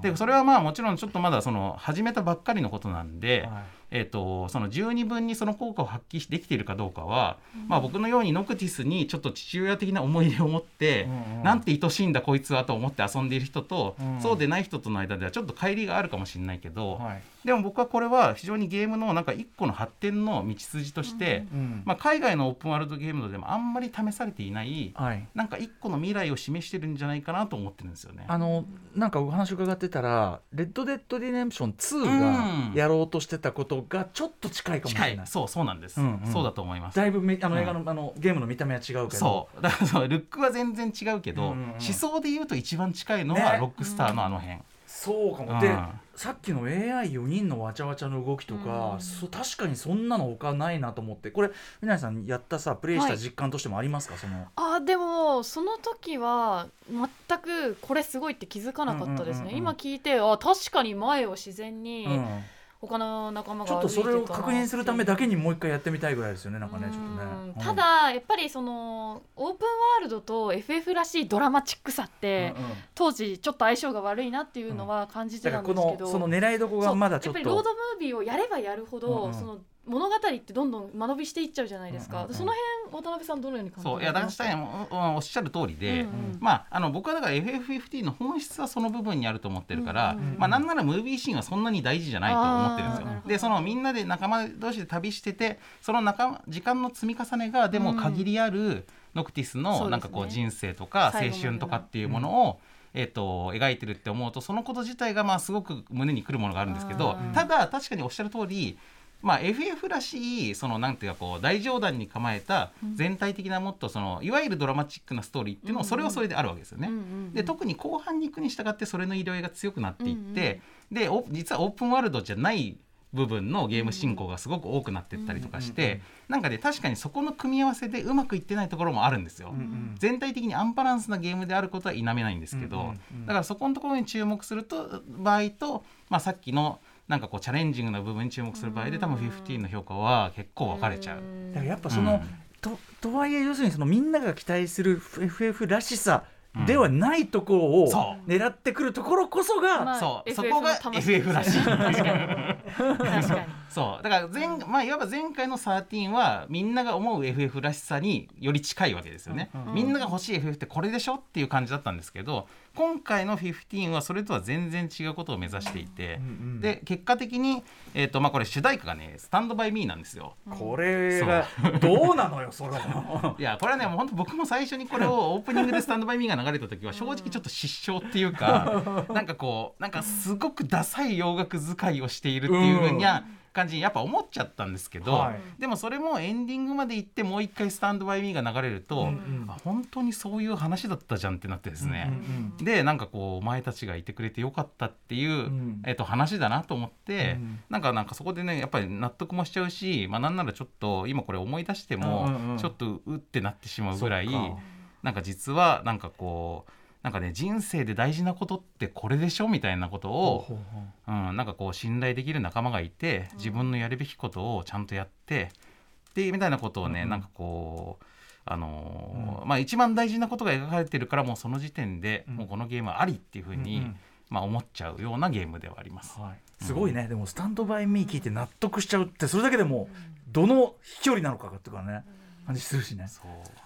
Speaker 4: でそれはまあもちろんちょっとまだその始めたばっかりのことなんで、
Speaker 2: はい
Speaker 4: えー、とその十二分にその効果を発揮できているかどうかは、まあ、僕のようにノクティスにちょっと父親的な思い出を持って、
Speaker 2: うんうん。
Speaker 4: なんて愛しいんだこいつはと思って遊んでいる人と、
Speaker 2: うん。
Speaker 4: そうでない人との間ではちょっと乖離があるかもしれないけど、
Speaker 2: はい
Speaker 4: でも僕はこれは非常にゲームのなんか一個の発展の道筋として、
Speaker 2: うん
Speaker 4: まあ、海外のオープンワールドゲームでもあんまり試されていない
Speaker 2: はい。
Speaker 4: なんか一個の未来を示してるんじゃないかなと思ってるんですよね。
Speaker 2: あのなんかお話伺ってたら「レッド・デッド・リデンプション2」
Speaker 4: うん。
Speaker 2: がやろうとしてたことがちょっと近いかもしれない。
Speaker 4: 近い。そうそうなんです、
Speaker 2: うんうん。
Speaker 4: そうだと思います。
Speaker 2: だいぶめあの
Speaker 4: うん。
Speaker 2: 映画の,、あのゲームの見た目は違うけど。
Speaker 4: そう。だからそうルックは全然違うけど、
Speaker 2: うんうんうん。
Speaker 4: 思想で言うと一番近いのは
Speaker 2: ね。
Speaker 4: ロックスターのあの辺、
Speaker 2: そうかも、
Speaker 4: うん。
Speaker 2: でさっきの AI4 人のわちゃわちゃの動きとか、
Speaker 5: うん
Speaker 2: そ確かにそんなの他ないなと思って。これ皆さんやったさプレイした実感としてもありますか、その。
Speaker 5: あでもその時は全くこれすごいって気づかなかったですね、今聞いてあ確かに前を自然に
Speaker 2: うん
Speaker 5: 他の仲間
Speaker 2: ちょ
Speaker 5: が歩いてたな
Speaker 2: っとそれを確認するためだけにもう一回やってみたいぐらいですよねなんかねちょっとね。
Speaker 5: うん、
Speaker 2: うん
Speaker 5: ただやっぱりそのオープンワールドと FF らしいドラマチックさって、
Speaker 2: うんうん
Speaker 5: 当時ちょっと相性が悪いなっていうのは感じてたんですけど、
Speaker 2: のその狙いどこがまだちょっと。
Speaker 5: やっぱりロードムービーをやればやるほど、
Speaker 2: うんうん。
Speaker 5: その物語ってどんどん間延びしていっちゃうじゃないですか、
Speaker 2: うんうんうん。
Speaker 5: その辺渡辺さんどのように感じ
Speaker 4: そういや確かにおおっしゃる通りで、
Speaker 5: うんうん。
Speaker 4: まああの僕はだから FF15 の本質はその部分にあると思ってるから、
Speaker 5: うんうんうん。
Speaker 4: まあなんならムービーシーンはそんなに大事じゃないと思ってるんですよ。でそのみんなで仲間同士で旅しててその仲間時間の積み重ねがでも限りあるノクティスのなんかこう人生とか青春とかっていうものを、えっと描いてるって思うとそのこと自体がまあすごく胸にくるものがあるんですけど
Speaker 5: うん。
Speaker 4: ただ確かにおっしゃる通りまあ、FF らしいそのなんていうかこう大冗談に構えた全体的なもっとそのいわゆるドラマチックなストーリーっていうのはそれはそれであるわけですよね。で特に後半に行くに従ってそれの色合いが強くなっていって、でお実はオープンワールドじゃない部分のゲーム進行がすごく多くなっていったりとかして、なんかね確かにそこの組み合わせでうまくいってないところもあるんですよ。
Speaker 2: ん
Speaker 4: 全体的にアンバランスなゲームであることは否めないんですけど、だからそこのところに注目すると場合と、まあ、さっきのなんかこうチャレンジングな部分に注目する場合で多分15の評価は結構分かれちゃう。
Speaker 2: だからやっぱその、
Speaker 4: うん。
Speaker 2: ととはいえ要するにそのみんなが期待する FF らしさではないところを狙ってくるところこそが、
Speaker 5: まあ
Speaker 4: そうそこが FF らしい。そう。だから前,、まあ、いわば前回の13はみんなが思う FF らしさにより近いわけですよね、みんなが欲しい FF ってこれでしょっていう感じだったんですけど今回の15はそれとは全然違うことを目指していて、で結果的に、えーとまあ、これ主題歌がね「スタンドバイミーなんですよ。
Speaker 2: これがどうなのよそれは。
Speaker 4: いやこれはねもう本当僕も最初にこれをオープニングで「スタンドバイミーが流れた時は正直ちょっと失笑っていうか なんかこうなんかすごくダサい洋楽使いをしているっていうふうには感じにやっぱ思っちゃったんですけど、
Speaker 2: はい。
Speaker 4: でもそれもエンディングまで行ってもう一回「スタンドバイ・ミー」が流れると、
Speaker 2: ん
Speaker 4: あ本当にそういう話だったじゃんってなってですね、
Speaker 2: うん
Speaker 4: でなんかこうお前たちがいてくれてよかったっていう、
Speaker 2: ん。
Speaker 4: えっと話だなと思って、
Speaker 2: うん
Speaker 4: なんかなんかそこでねやっぱり納得もしちゃうし、まあ、なんならちょっと今これ思い出しても、
Speaker 2: うんうんうん。
Speaker 4: ちょっとうってなってしまうぐらい
Speaker 2: そっか。
Speaker 4: なんか実はなんかこうなんかね人生で大事なことってこれでしょみたいなことを、
Speaker 2: ほう
Speaker 4: ん、なんかこう信頼できる仲間がいて自分のやるべきことをちゃんとやってでみたいなことをね、
Speaker 2: うん
Speaker 4: なんかこうあのーまあ一番大事なことが描かれてるからもうその時点で、
Speaker 2: うん。
Speaker 4: もうこのゲームはありっていうふうに、
Speaker 2: うんうん。
Speaker 4: まあ、思っちゃうようなゲームではあります。
Speaker 2: はい、すごいね、でも「スタンドバイ・ミー」聞いて納得しちゃうってそれだけでもうどの飛距離なのかっていうかね感じするしね。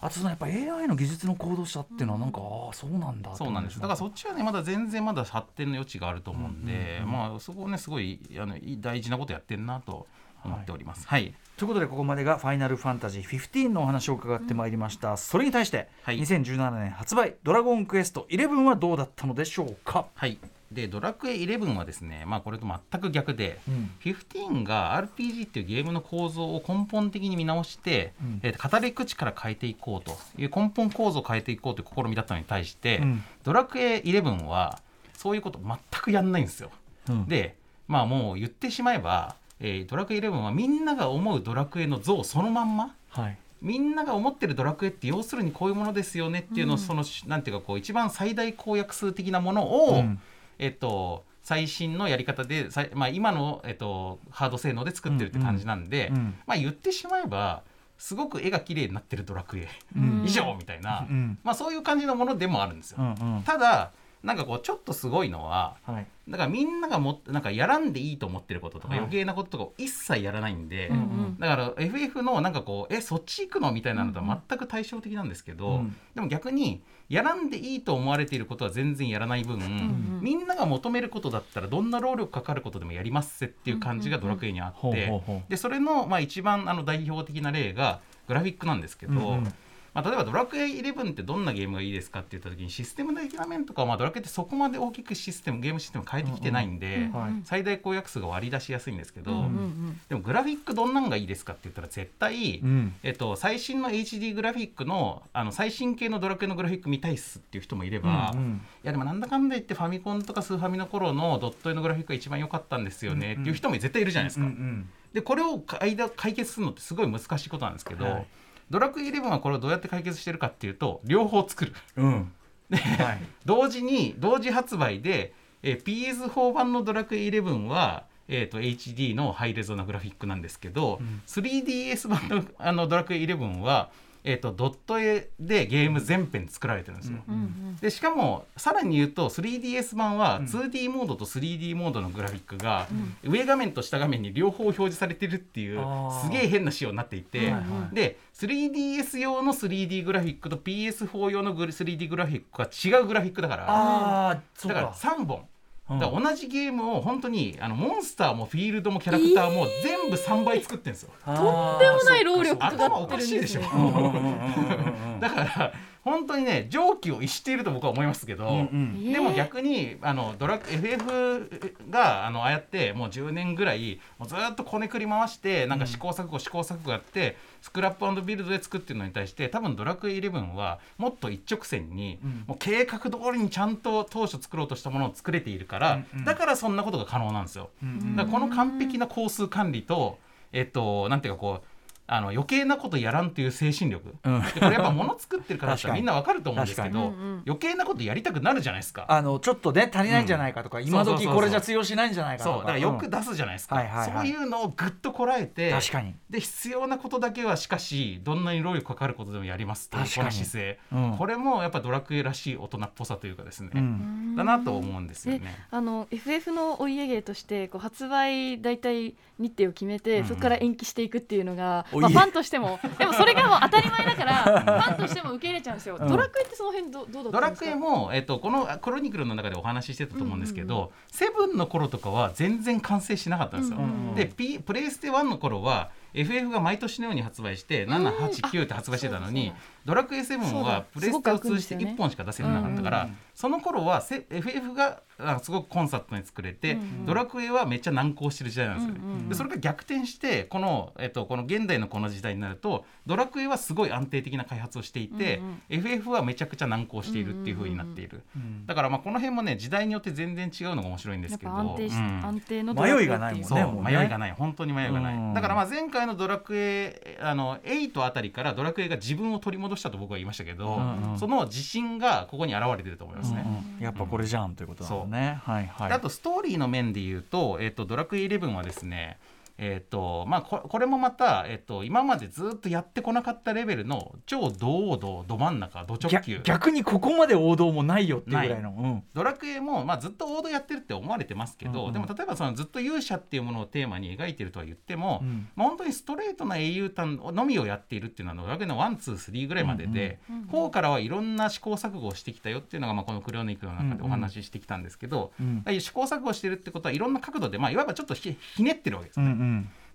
Speaker 2: あとそのやっぱ AI の技術の向上者っていうのはなんか、ああそうなんだ
Speaker 4: そうなんです。だからそっちはねまだ全然まだ発展の余地があると思うんで、
Speaker 2: うんうん
Speaker 4: まあそこをねすごいあのいい大事なことやってんなと思っております。はい、
Speaker 2: ということでここまでが「ファイナルファンタジー15」のお話を伺ってまいりました、それに対して、
Speaker 4: はい。
Speaker 2: 2017年発売「ドラゴンクエスト11」はどうだったのでしょうか、
Speaker 4: はい、でドラクエ11はですね、まあ、これと全く逆で、
Speaker 2: うん。
Speaker 4: 15が RPG っていうゲームの構造を根本的に見直して、
Speaker 2: うん。
Speaker 4: えー語り口から変えていこうという根本構造を変えていこうという試みだったのに対して、
Speaker 2: うん。
Speaker 4: ドラクエ11はそういうこと全くやんないんですよ。
Speaker 2: うん。
Speaker 4: でまあもう言ってしまえば、えードラクエ11はみんなが思うドラクエの像そのまんま
Speaker 2: はい。
Speaker 4: みんなが思ってるドラクエって要するにこういうものですよねっていうのを、そのなんていうかこう一番最大公約数的なものを、
Speaker 2: うん
Speaker 4: えっと最新のやり方でさい、まあ、今の、えっと、ハード性能で作ってるって感じなんで、
Speaker 2: うんうん。
Speaker 4: まあ、言ってしまえばすごく絵が綺麗になってるドラクエ、
Speaker 2: うん。
Speaker 4: 以上みたいな、
Speaker 2: うん
Speaker 4: まあ、そういう感じのものでもあるんですよ。
Speaker 2: うんうん。
Speaker 4: ただなんかこうちょっとすごいのは
Speaker 2: はい。
Speaker 4: だからみんながもなんかやらんでいいと思ってることとか
Speaker 2: はい。
Speaker 4: 余計なこととかを一切やらないんで、
Speaker 2: うんうん。
Speaker 4: だから FF のなんかこうえそっち行くのみたいなのとは全く対照的なんですけど、
Speaker 2: うん。
Speaker 4: でも逆にやらんでいいと思われていることは全然やらない分、
Speaker 5: ん
Speaker 4: みんなが求めることだったらどんな労力かかることでもやりますせっていう感じがドラクエにあってでそれのまあ一番あの代表的な例がグラフィックなんですけど。
Speaker 2: うんうん
Speaker 4: まあ、例えばドラクエ11ってどんなゲームがいいですかって言った時にシステム的な面とかはまあドラクエってそこまで大きくシステムゲームシステム変えてきてないんで、
Speaker 2: はい
Speaker 4: 最大公約数が割り出しやすいんですけど、
Speaker 2: うん
Speaker 5: うんうん。
Speaker 4: でもグラフィックどんなんがいいですかって言ったら絶対、
Speaker 2: うん。
Speaker 4: えっと、最新の HD グラフィックのあの最新系のドラクエのグラフィック見たいっすっていう人もいれば、い
Speaker 2: うんうん。
Speaker 4: やでもなんだかんだ言ってファミコンとかスーファミの頃のドット絵のグラフィックが一番良かったんですよねっていう人も絶対いるじゃないですか。
Speaker 2: うん
Speaker 4: でこれを間解決するのってすごい難しいことなんですけど、
Speaker 2: はい
Speaker 4: ドラクエ11はこれをどうやって解決してるかっていうと両方作る。
Speaker 2: うん。うんはい。
Speaker 4: 同時に同時発売で、えー PS4 版のドラクエ11は、えー、と HD のハイレゾなグラフィックなんですけど、3DS 版のあのドラクエ11は、えー、とドット絵でゲーム全編作られてるんですよ。
Speaker 5: うんうん
Speaker 4: でしかもさらに言うと 3DS 版は 2D モードと 3D モードのグラフィックが上画面と下画面に両方表示されてるっていうすげえ変な仕様になっていて、
Speaker 2: はいはい
Speaker 4: で 3DS 用の 3D グラフィックと PS4 用のグル 3D グラフィックは違うグラフィックだからだから
Speaker 2: か
Speaker 4: 3本。
Speaker 2: うん
Speaker 4: だから同じゲームを本当にあのモンスターもフィールドもキャラクターも全部3倍作ってるんですよ。
Speaker 2: とん
Speaker 5: とんでもない労力か
Speaker 4: 頭お
Speaker 5: かって
Speaker 4: かしいでしょ
Speaker 5: るんですね。
Speaker 4: だから本当にね常軌を逸していると僕は思いますけど、
Speaker 2: うんうん。
Speaker 4: でも逆にあのドラ FF があのああやってもう10年ぐらいもうずっとこねくり回してなんか試行錯誤試行錯誤やってスクラップビルドで作ってるのに対して多分ドラクエ11はもっと一直線に、もう計画通りにちゃんと当初作ろうとしたものを作れているから、
Speaker 2: うんうん。
Speaker 4: だからそんなことが可能なんですよ。
Speaker 2: うん
Speaker 4: だからこの完璧な工数管理とえっとなんていうかこうあの余計なことやらんという精神力、
Speaker 2: うん。
Speaker 4: でこれやっぱ物作ってるからだったら
Speaker 2: 確かに。
Speaker 4: みんなわかると思うんですけ
Speaker 2: 確
Speaker 4: ど、余計なことやりたくなるじゃないですか。
Speaker 2: あのちょっとね足りないんじゃないかとか、
Speaker 4: うそうそうそう
Speaker 2: 時これじゃ通用しないんじゃないかとか。
Speaker 4: そうだからよく
Speaker 2: うん。
Speaker 4: 出すじゃないですか、
Speaker 2: はいはいはい。
Speaker 4: そういうのをぐっとこらえて
Speaker 2: 確かに。
Speaker 4: で必要なことだけはしかしどんなに労力かかることでもやりますというこ
Speaker 2: 確かに。
Speaker 4: の姿勢、
Speaker 2: うん。
Speaker 4: これもやっぱドラクエらしい大人っぽさというかですね、
Speaker 2: うん。
Speaker 4: だなと思うんですよね。
Speaker 5: あの FF のお家芸としてこう発売大体日程を決めて、
Speaker 4: うん。
Speaker 5: そこから延期していくっていうのが、
Speaker 2: お
Speaker 5: まあ、
Speaker 2: 家
Speaker 5: ファンとしても。でもそれがもう当たり前だから ファンとしても受け入れちゃうんですよ、
Speaker 2: うん。
Speaker 5: ドラクエってその辺どどうだった
Speaker 4: ドラ
Speaker 5: んですか？
Speaker 4: クエも、えっと、このクロニクルの中でお話ししてたと思うんですけど、セブンの頃とかは全然完成しなかったんですよ。
Speaker 5: うんうんうん。
Speaker 4: で、P、プレイステ1の頃は FF が毎年のように発売して789って発売してたのにドラクエ7
Speaker 5: そうだ。
Speaker 4: はプレステを通じて
Speaker 5: すごく開くんですよね。
Speaker 4: 1本しか出せなかったから、その頃はせ FF があすごくコンサートに作れて、ドラクエはめっちゃ難航してる時代なんですよね。
Speaker 5: うんうんうん。
Speaker 4: でそれが逆転してこの,、えっと、この現代のこの時代になるとドラクエはすごい安定的な開発をしていて、
Speaker 5: うんうん。
Speaker 4: FF はめちゃくちゃ難航しているっていう風になっている、だからまあこの辺もね時代によって全然違うのが面白いんです
Speaker 5: やっ
Speaker 4: けど
Speaker 5: ぱ安定安定の
Speaker 2: 迷いがないもんね
Speaker 4: そう
Speaker 2: もうね
Speaker 4: 迷いがない本当に迷いがない、
Speaker 2: うん。
Speaker 4: だからまあ前回のドラクエあの8あたりからドラクエが自分を取り戻したと僕は言いましたけど、
Speaker 2: うんうん。
Speaker 4: その自信がここに現れてると思いますね、
Speaker 2: うんやっぱこれじゃんということなのね、はいはい。
Speaker 4: あとストーリーの面で言うと,、えっとドラクエ11はですねえっとまあ、ここれもまた、えっと今までずっとやってこなかったレベルの超堂王道ど真ん中ど直球。
Speaker 2: 逆逆にここまで王道もないよっていうぐらいの、うん。
Speaker 4: ドラクエも、まあ、ずっと王道やってるって思われてますけど、
Speaker 2: うんうん。
Speaker 4: でも例えばそのずっと勇者っていうものをテーマに描いてるとは言っても、
Speaker 2: うん。
Speaker 4: まあ、本当にストレートな英雄譚のみをやっているっていうのはドラクエの123ぐらいまでで、4からはいろんな試行錯誤をしてきたよっていうのが、まあ、このクロニクルの中でお話ししてきたんですけど、
Speaker 2: うん
Speaker 4: う試行錯誤してるってことはいろんな角度で、まあ、いわばちょっとひひねってるわけですね。
Speaker 2: うんうん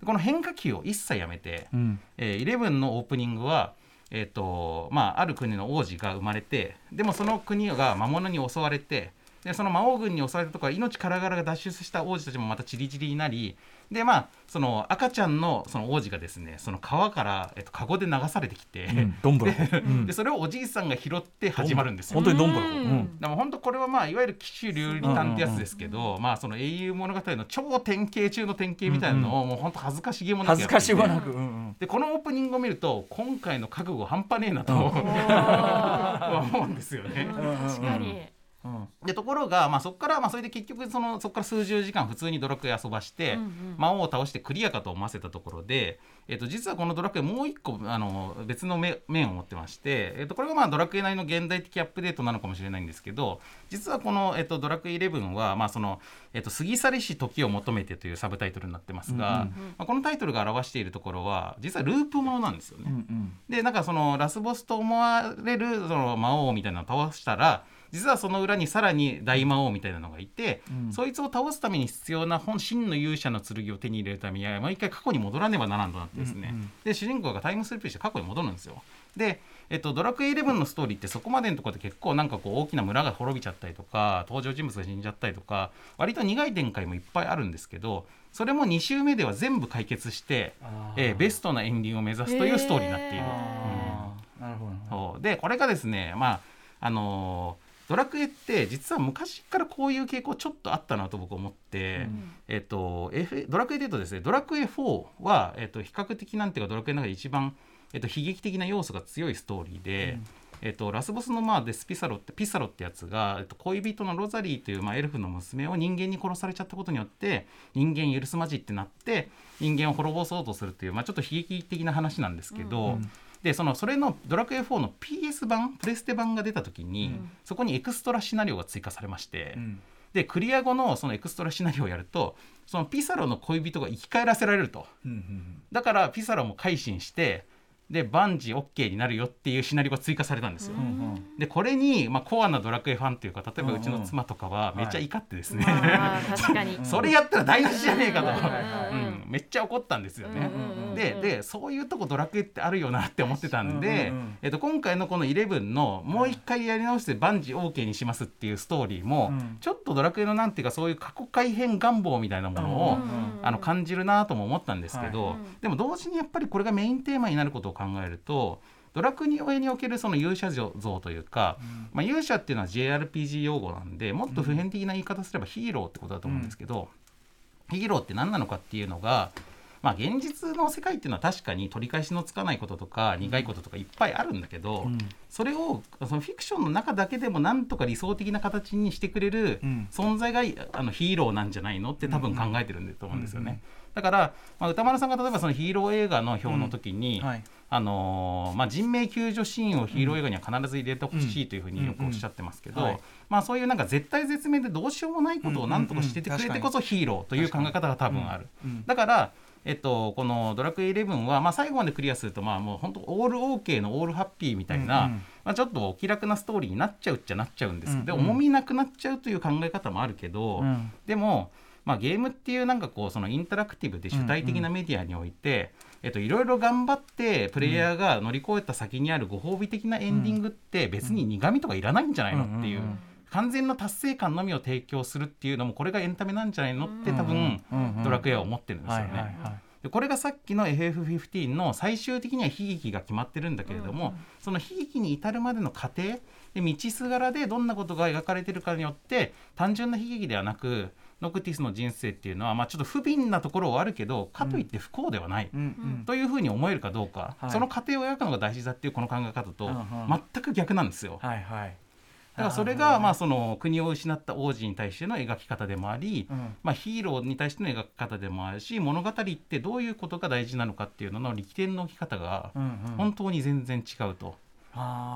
Speaker 4: この変化球を一切やめて、
Speaker 2: うん。
Speaker 4: えー、11のオープニングは、えーとまあ、ある国の王子が生まれてでもその国が魔物に襲われてでその魔王軍に襲われたところ命からがらが脱出した王子たちもまたチリチリになりでまあその赤ちゃんのその王子がですねその川から、えっと、カゴで流されてきて、
Speaker 2: うんどんぶらこ、うん。
Speaker 4: でそれをおじいさんが拾って始まるんですよ。
Speaker 2: 本当にどんぶらこ、
Speaker 5: う
Speaker 2: うん。ん
Speaker 4: でも本当これはまあいわゆる騎手流理譚ってやつですけど、まあその英雄物語の超典型中の典型みたいなのをもう本当恥ずかしげもなく
Speaker 2: 恥ずかしげなく、うんうん。
Speaker 4: でこのオープニングを見ると今回の覚悟半端ねえなと、思うんですよね。
Speaker 5: 確かに、
Speaker 4: でところが、まあ、そこから、まあ、それで結局そのそこから数十時間普通にドラクエ遊ばして、
Speaker 5: うんうん。
Speaker 4: 魔王を倒してクリアかと思わせたところで、えっと実はこのドラクエもう一個あの別の面面を持ってまして、えっとこれがまあドラクエなりの現代的アップデートなのかもしれないんですけど実はこの、えっとドラクエ11は、まあそのえっと過ぎ去りし時を求めてというサブタイトルになってますが、
Speaker 2: うんうん。
Speaker 4: まあ、このタイトルが表しているところは実はループものなんですよね。
Speaker 2: うんうん。
Speaker 4: でなんかそのラスボスと思われるその魔王みたいなのを倒したら実はその裏にさらに大魔王みたいなのがいて、
Speaker 2: うん。
Speaker 4: そいつを倒すために必要な本真の勇者の剣を手に入れるためには毎回過去に戻らねばならんとなってですね、
Speaker 2: うんうん
Speaker 4: で主人公がタイムスリップして過去に戻るんですよ。でえっと、ドラクエ11のストーリーってそこまでのところで結構なんかこう大きな村が滅びちゃったりとか登場人物が死んじゃったりとか割と苦い展開もいっぱいあるんですけどそれも2周目では全部解決して、えーベストなエンディングを目指すというストーリーになっている。
Speaker 2: あー。なるほどなるほど
Speaker 4: そう。でこれがですねまああのードラクエって実は昔からこういう傾向ちょっとあったなと僕思って、えっと F、ドラクエでいうとですねドラクエ4は、えっと、比較的なんていうかドラクエの中で一番、えっと、悲劇的な要素が強いストーリーで、えっと、ラスボスのまあデスピサロってピサロってやつが、えっと、恋人のロザリーという、まあ、エルフの娘を人間に殺されちゃったことによって人間許すまじってなって人間を滅ぼそうとするっていう、まあ、ちょっと悲劇的な話なんですけど、でそのそれのドラクエ4の PS 版プレステ版が出た時に、そこにエクストラシナリオが追加されまして、
Speaker 2: うん。
Speaker 4: でクリア後のそのエクストラシナリオをやるとそのピサロの恋人が生き返らせられると。
Speaker 2: うんうん。
Speaker 4: だからピサロも改心してで万事 OK になるよっていうシナリオが追加されたんですよ。
Speaker 2: うんうん。
Speaker 4: でこれに、まあ、コアなドラクエファンっていうか例えば
Speaker 2: う
Speaker 4: ちの妻とかはめっちゃ怒ってですね、
Speaker 5: まあ確かに。
Speaker 4: それやったら台無しじゃねえかと、うん。めっちゃ怒ったんですよね。ででそういうとこドラクエってあるよなって思ってたんで、えっと、今回のこの11のもう一回やり直して万事 OK にしますっていうストーリーも、
Speaker 2: うん。
Speaker 4: ちょっとドラクエのなんていうかそういう過去改変願望みたいなものを、
Speaker 2: うん
Speaker 4: あの感じるなとも思ったんですけど、
Speaker 5: はい。
Speaker 4: でも同時にやっぱりこれがメインテーマになることを考えるとドラクエにおけるその勇者像というか、まあ、勇者っていうのは JRPG 用語なんでもっと普遍的な言い方すればヒーローってことだと思うんですけど、ヒーローって何なのかっていうのが、まあ、現実の世界っていうのは確かに取り返しのつかないこととか苦いこととかいっぱいあるんだけど、
Speaker 2: うん。
Speaker 4: それをそのフィクションの中だけでもなんとか理想的な形にしてくれる
Speaker 2: うん。
Speaker 4: 存在があのヒーローなんじゃないのって多分考えてるんだと思うんですよね。だから、まあ、歌丸さんが例えばそのヒーロー映画の表の時に、
Speaker 2: はい
Speaker 4: あのーまあ、人命救助シーンをヒーロー映画には必ず入れてほしいというふうによくおっしゃってますけど、まあ、そういうなんか絶対絶命でどうしようもないことを何とかしててくれてこそヒーローという考え方が多分ある。
Speaker 2: うん
Speaker 4: だからえっと、この「ドラクエ11は」まあ、最後までクリアすると、まあ、もう本当オール OK のオールハッピーみたいな、
Speaker 2: うんうん
Speaker 4: まあ、ちょっとお気楽なストーリーになっちゃうっちゃなっちゃうんですけど、
Speaker 2: うんうん。
Speaker 4: 重みなくなっちゃうという考え方もあるけど、
Speaker 2: うん。
Speaker 4: でも、まあ、ゲームっていうなんかこうそのインタラクティブで主体的なメディアにおいて、えっと、いろいろ頑張ってプレイヤーが乗り越えた先にあるご褒美的なエンディングって別に苦味とかいらないんじゃないのっていう、完全な達成感のみを提供するっていうのもこれがエンタメなんじゃないのって多分、ドラクエは思ってるんですよね。でこれがさっきの FF15 の最終的には悲劇が決まってるんだけれども、その悲劇に至るまでの過程で道すがらでどんなことが描かれてるかによって単純な悲劇ではなくノクティスの人生っていうのは、まあ、ちょっと不憫なところはあるけどかといって不幸ではない。
Speaker 2: うん。うん。
Speaker 4: というふうに思えるかどうか、
Speaker 2: はい。
Speaker 4: その過程を描くのが大事だっていうこの考え方と
Speaker 2: うんうん。
Speaker 4: 全く逆なんですよ。
Speaker 2: はいはい。
Speaker 4: だからそれがまあその国を失った王子に対しての描き方でもあり、
Speaker 2: うん。
Speaker 4: まあ、ヒーローに対しての描き方でもあるし物語ってどういうことが大事なのかっていうのの力点の置き方が
Speaker 2: うんうん。
Speaker 4: 本当に全然違うと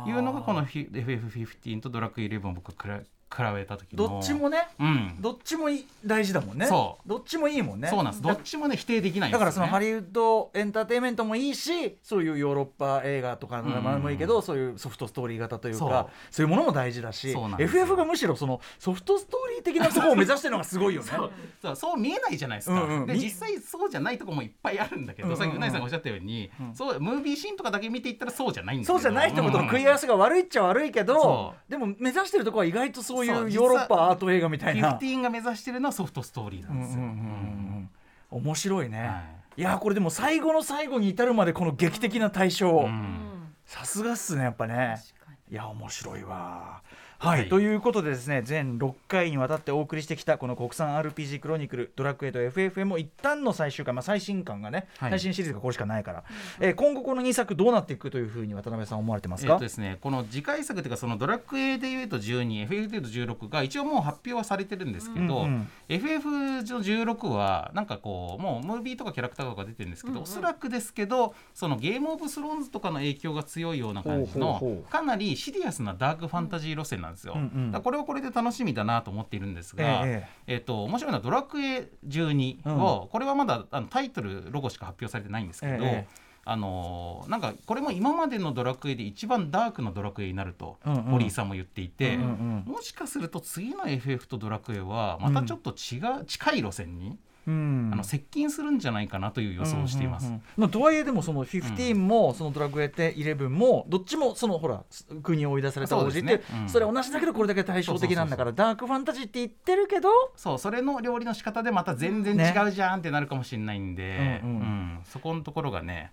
Speaker 4: いうのがこの FF15 とドラクエ11を僕は比比べた時の。
Speaker 2: どっちもね
Speaker 4: うん。
Speaker 2: どっちも大事だもんね。
Speaker 4: そう。
Speaker 2: どっちもいいもんね。
Speaker 4: そうなんです。どっちもね否定できないね、
Speaker 2: だからそのハリウッドエンターテインメントもいいしそういうヨーロッパ映画とかのものもいいけど、そういうソフトストーリー型というかそう。いうものも大事だし
Speaker 4: そうなんですよ。
Speaker 2: FF がむしろそのソフトストーリー的なところを目指してるのがすごいよね。
Speaker 4: そう。そう見えないじゃないですか、
Speaker 2: うんうん。み
Speaker 4: で実際そうじゃないとこもいっぱいあるんだけど、
Speaker 2: うんうんうん。
Speaker 4: さっきうなぎさんがおっしゃったように、そうムービーシーンとかだけ見ていったらそうじゃないんだ
Speaker 2: そうじゃないってことの食い合わせが悪いっちゃ悪いけど
Speaker 4: そ
Speaker 2: でも目指してるところは意外とそうい
Speaker 4: そうう
Speaker 2: ヨーロッパアート映画みたいな。
Speaker 4: 15が目指してるのはソフトストーリーなんですよ、
Speaker 2: うんうんうんうん。面白いね、、
Speaker 4: はい。
Speaker 2: やこれでも最後の最後に至るまでこの劇的な対象、
Speaker 4: うん。
Speaker 2: さすがっすねやっぱね。いや面白いわはい、
Speaker 4: はい。
Speaker 2: ということでですね全6回にわたってお送りしてきたこの国産 RPG クロニクルドラクエと FFM も一旦の最終回、まあ、最新刊がね、
Speaker 4: はい。
Speaker 2: 最新シリーズがこれしかないから、えー今後この2作どうなっていくというふうに渡辺さん思われてますか、
Speaker 4: えですね、この次回作というかそのドラクエでいうと 12FF でいうと16が一応もう発表はされてるんですけど、
Speaker 2: うんうん。
Speaker 4: FF の16はなんかこうもうムービーとかキャラクターとか出てるんですけど、おそらくですけどそのゲームオブスローンズとかの影響が強いような感じの
Speaker 2: う
Speaker 4: かなりシリアスなダークファンタジー路線なんですよ。
Speaker 2: うんうん。
Speaker 4: これはこれで楽しみだなと思っているんですが、
Speaker 2: え
Speaker 4: えっと面白いのはドラクエ12を、これはまだあのタイトルロゴしか発表されてないんですけど、
Speaker 2: ええ
Speaker 4: あのーなんかこれも今までのドラクエで一番ダークなドラクエになると、
Speaker 2: うんうん。
Speaker 4: 堀井さんも言っていて、
Speaker 2: うんうん
Speaker 4: もしかすると次の FF とドラクエはまたちょっと違う、近い路線に、
Speaker 2: うん
Speaker 4: あの接近するんじゃないかなという予想をしています。
Speaker 2: うんうんうんまあ、とはいえでもその15もそのドラクエって11もどっちもそのほら国を追い出された王子って
Speaker 4: ねうん。
Speaker 2: それは同じだけどこれだけ対照的なんだからダークファンタジーって言ってるけど
Speaker 4: そうそれの料理の仕方でまた全然
Speaker 2: ね
Speaker 4: 違うじゃんってなるかもしれないんで、
Speaker 2: うんうん。
Speaker 4: うん。そこのところがね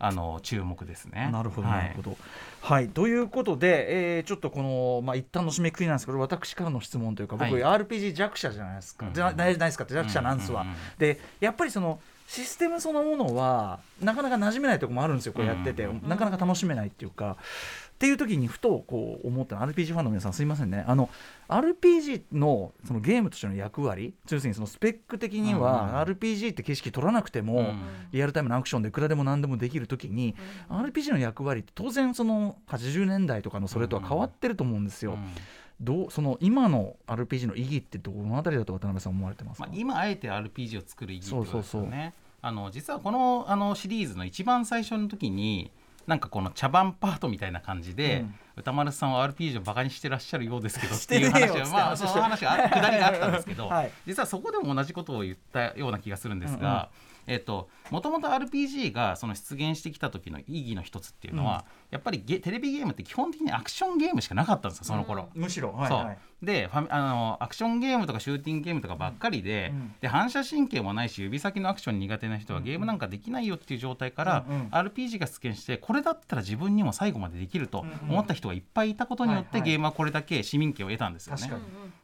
Speaker 4: あの注目ですね。
Speaker 2: なるほど
Speaker 4: はい
Speaker 2: なるほど。はい、ということで、えーちょっとこの、まあ、一旦の締めくくりなんですけど私からの質問というか僕、
Speaker 4: はい
Speaker 2: RPG 弱者じゃないですか、
Speaker 4: うん
Speaker 2: じゃないですかって弱者なんですわ。でやっぱりそのシステムそのものはなかなか馴染めないところもあるんですよこうやってて、なかなか楽しめないっていうか。っていう時にふとこう思ったの。RPG ファンの皆さんすいませんね。あの RPG のそのゲームとしての役割要するにそのスペック的には、RPG って景色取らなくても、
Speaker 4: うん
Speaker 2: リアルタイムのアクションでいくらでも何でもできる時に、RPG の役割って当然その80年代とかのそれとは変わってると思うんですよ。
Speaker 4: うん。
Speaker 2: どうその今の RPG の意義ってどのあたりだと渡辺さん思われてますか、
Speaker 4: まあ、今あえて RPG を作る意義ってことですよね。
Speaker 2: そうそうそう。
Speaker 4: あの実はこのあのシリーズの一番最初の時になんかこの茶番パートみたいな感じで、歌丸さんは RPG をバカにしてらっしゃるようですけど っていう話はまあその話があくだりがあったんですけど、
Speaker 2: はい。
Speaker 4: 実はそこでも同じことを言ったような気がするんですが。えっともともと RPG がその出現してきた時の意義の一つっていうのは、やっぱりゲテレビゲームって基本的にアクションゲームしかなかったんですよその頃、
Speaker 2: むしろ、はい
Speaker 4: そう。
Speaker 2: はい。
Speaker 4: でファミあのアクションゲームとかシューティングゲームとかばっかりで,、
Speaker 2: うん。
Speaker 4: で反射神経もないし指先のアクション苦手な人はゲームなんかできないよっていう状態から、
Speaker 2: うんうん。
Speaker 4: RPG が出現してこれだったら自分にも最後までできると思った人がいっぱいいたことによって、ゲームはこれだけ市民権を得たんですよね。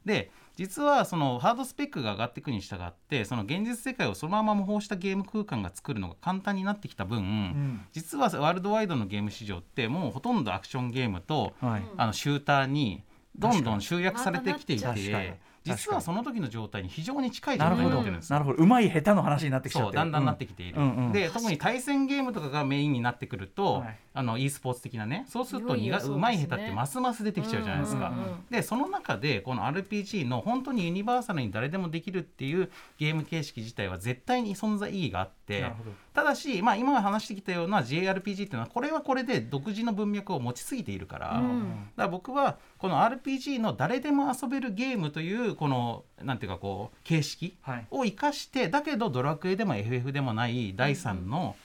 Speaker 4: で実はそのハードスペックが上がっていくに従ってその現実世界をそのまま模倣したゲーム空間が作るのが簡単になってきた分、
Speaker 2: ん。
Speaker 4: 実はワールドワイドのゲーム市場ってもうほとんどアクションゲームと、
Speaker 2: はい。
Speaker 4: あのシューターにどんどん集約されてきていて実はその時の状態に非常に近い状
Speaker 2: なるほど。
Speaker 4: 態になってるんです。よ
Speaker 2: なるほど。うまい下手の話になってきちゃって。る
Speaker 4: そうだんだんなってきている、
Speaker 2: うん。うんうん。
Speaker 4: で特に対戦ゲームとかがメインになってくると、
Speaker 2: はい。
Speaker 4: あの e スポーツ的なねそうすると
Speaker 5: いよいよそう
Speaker 4: まい下手ってますます出てきちゃうじゃないですか。
Speaker 5: うんうんうん
Speaker 4: でその中でこの RPG の本当にユニバーサルに誰でもできるっていうゲーム形式自体は絶対に存在意義があってただし、まあ、今話してきたような JRPG っていうのはこれはこれで独自の文脈を持ちすぎているから,、だから僕はこの RPG の誰でも遊べるゲームというこのなんていうかこう形式
Speaker 2: はい。
Speaker 4: を生かしてだけどドラクエでも FF でもない第3の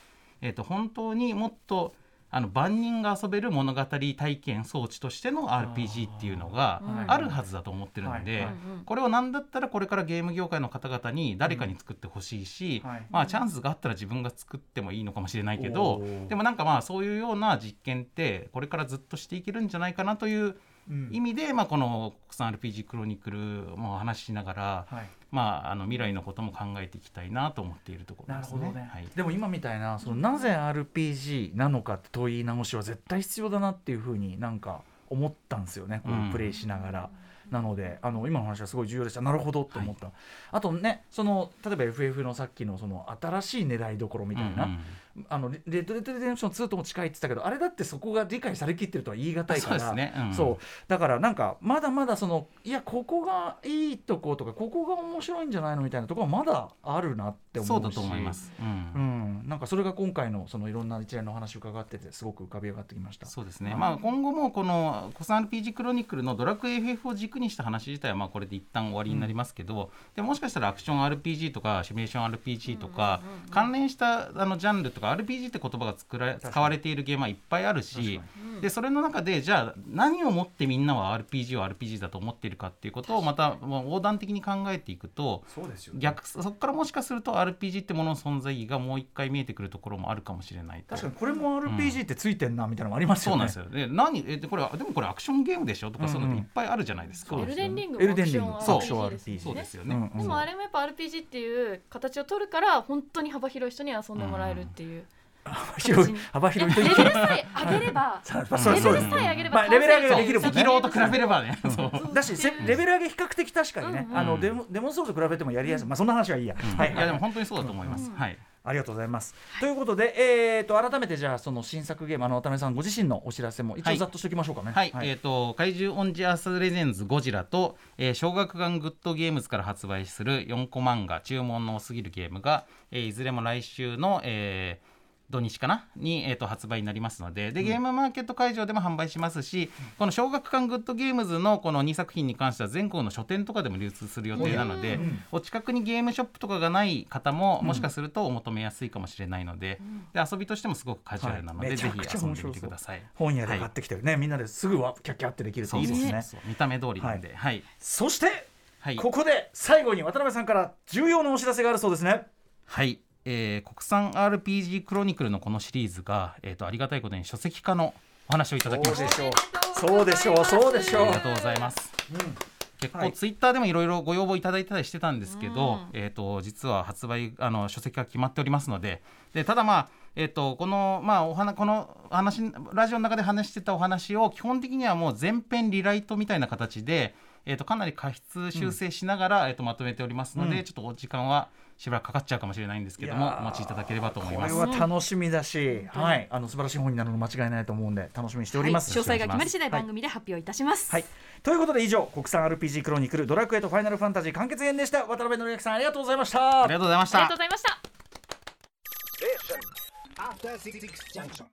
Speaker 4: えー、と本当にもっとあの万人が遊べる物語体験装置としての RPG っていうのがあるはずだと思ってるのでこれを何だったらこれからゲーム業界の方々に誰かに作ってほしいし、
Speaker 2: はい。
Speaker 4: まあチャンスがあったら自分が作ってもいいのかもしれないけどでもなんかまあそういうような実験ってこれからずっとしていけるんじゃないかなという
Speaker 2: うん
Speaker 4: 意味で、まあ、この国産 RPG クロニクルもお話ししながら、
Speaker 2: はい。
Speaker 4: まあ、あの未来のことも考えていきたいなと思っているところですね。はい。
Speaker 2: でも今みたいなそのなぜ RPG なのかって問い直しは絶対必要だなっていうふうになんか思ったんですよね。こういうプレイしながら。なのであの今の話はすごい重要でした。なるほどって思った、あとねその例えば FF のさっきのその新しい狙いどころみたいな、
Speaker 4: うんうん
Speaker 2: あのレレッド・デッド・レデンション2とも近いって言ってたけどあれだってそこが理解されきってるとは言い難いから。
Speaker 4: そうね。うん。
Speaker 2: そう。だからなんかまだまだそのいやここがいいとことかここが面白いんじゃないのみたいなところはまだあるなって思うし。
Speaker 4: そうだと思います。うん。
Speaker 2: うん、なんかそれが今回のそのいろんな一連のお話を伺っててすごく浮かび上がってきました。
Speaker 4: そうですね、
Speaker 2: はい。
Speaker 4: まあ、今後もこの「コサン RPG クロニクル」のドラクエ FF を軸にした話自体はまあこれで一旦終わりになりますけど、でもしかしたらアクション RPG とかシミュレーション RPG とか、関連したあのジャンルとか RPG って言葉が作ら使われているゲームはいっぱいあるしでそれの中でじゃあ何をもってみんなは RPG を RPG だと思っているかっていうことをまたもう横断的に考えていくと
Speaker 2: そうですよ、
Speaker 4: 逆そこからもしかすると RPG ってものの存在意義がもう一回見えてくるところもあるかもしれないと。
Speaker 2: 確かにこれも RPG ってついてんなみたいなのもありますよね。
Speaker 4: そうなんですよ。で、何、え、で、これ、でも、これアクションゲームでしょとか、そういうのっていっぱいあるじゃないですか。
Speaker 5: エルデンリング
Speaker 2: エルデンリング
Speaker 5: もアクション
Speaker 4: そう
Speaker 5: RPG
Speaker 2: アクション RPG
Speaker 4: そうですよね。
Speaker 2: うんうん
Speaker 5: でもあれもやっぱ RPG っていう形を取るから本当に幅広い人に遊んでもらえるっていう、
Speaker 2: 幅広い幅広いと
Speaker 5: レ
Speaker 2: いう
Speaker 5: ベルさえ上げればレベルさえ上げれば
Speaker 2: まあレベル上げができるもんね。
Speaker 4: と比べればね。そう。
Speaker 2: だしせレベル上げ比較的確かにね、あのデモデモンソールと比べてもやりやすい、まあそんな話はいいや、はい
Speaker 4: いや、でも、本当にそうだと思います。はい。
Speaker 2: ありがとうございます。ということで、えー、と改めてじゃあその新作ゲームあの渡辺さんご自身のお知らせも一
Speaker 4: はい
Speaker 2: 応ざっとしておきましょうかね。
Speaker 4: はい、えっ、と怪獣オンジアースレジェンズゴジラと、えー、小学館グッドゲームズから発売する4コ漫画注文の多すぎるゲームが、えーいずれも来週の、えー土日かな？に、えー、と発売になりますので。でゲームマーケット会場でも販売しますし、この小学館グッドゲームズのこの2作品に関しては全国の書店とかでも流通する予定なので、お近くにゲームショップとかがない方ももしかするとお求めやすいかもしれないので,、で遊びとしてもすごくカジュアルなので、
Speaker 2: はい。
Speaker 4: ぜひ遊んでみてください。
Speaker 2: 本屋で買ってきてるね、みんなですぐはキャッキャってできるといいですね。
Speaker 4: 見た目通りなんで、はい、
Speaker 2: そして、
Speaker 4: はい、
Speaker 2: ここで最後に渡辺さんから重要なお知らせがあるそうですね。
Speaker 4: はい、えー国産 RPG クロニクルのこのシリーズが、えー、とありがたいことに書籍化のお話をいただきました。
Speaker 2: しょう。そうでしょう。そうでしょう
Speaker 4: あり。がとうございます。結構ツイッターでもいろいろご要望いただいたりしてたんですけど、えっ、と実は発売あの書籍が決まっておりますので、でただまあえっ、とこのまあお話この話ラジオの中で話してたお話を基本的にはもう全編リライトみたいな形で。えー、とかなり過失修正しながら、えー、とまとめておりますので、
Speaker 2: うん
Speaker 4: ちょっとお時間はしばらくかかっちゃうかもしれないんですけどもお待ちいただければと思い
Speaker 2: これ
Speaker 4: ます。
Speaker 2: は楽しみだし、はい、あの素晴らしい本になるの間違いないと思うんで楽しみにしております。
Speaker 5: はい。詳細が決まり次第
Speaker 2: はい
Speaker 5: 番組で発表いたします、
Speaker 2: はい、ということで以上国産 RPG クロニクルドラクエとファイナルファンタジー完結編でした。渡辺則之さんありがとうございました。
Speaker 4: ありがとうございました。
Speaker 5: ありがとうございました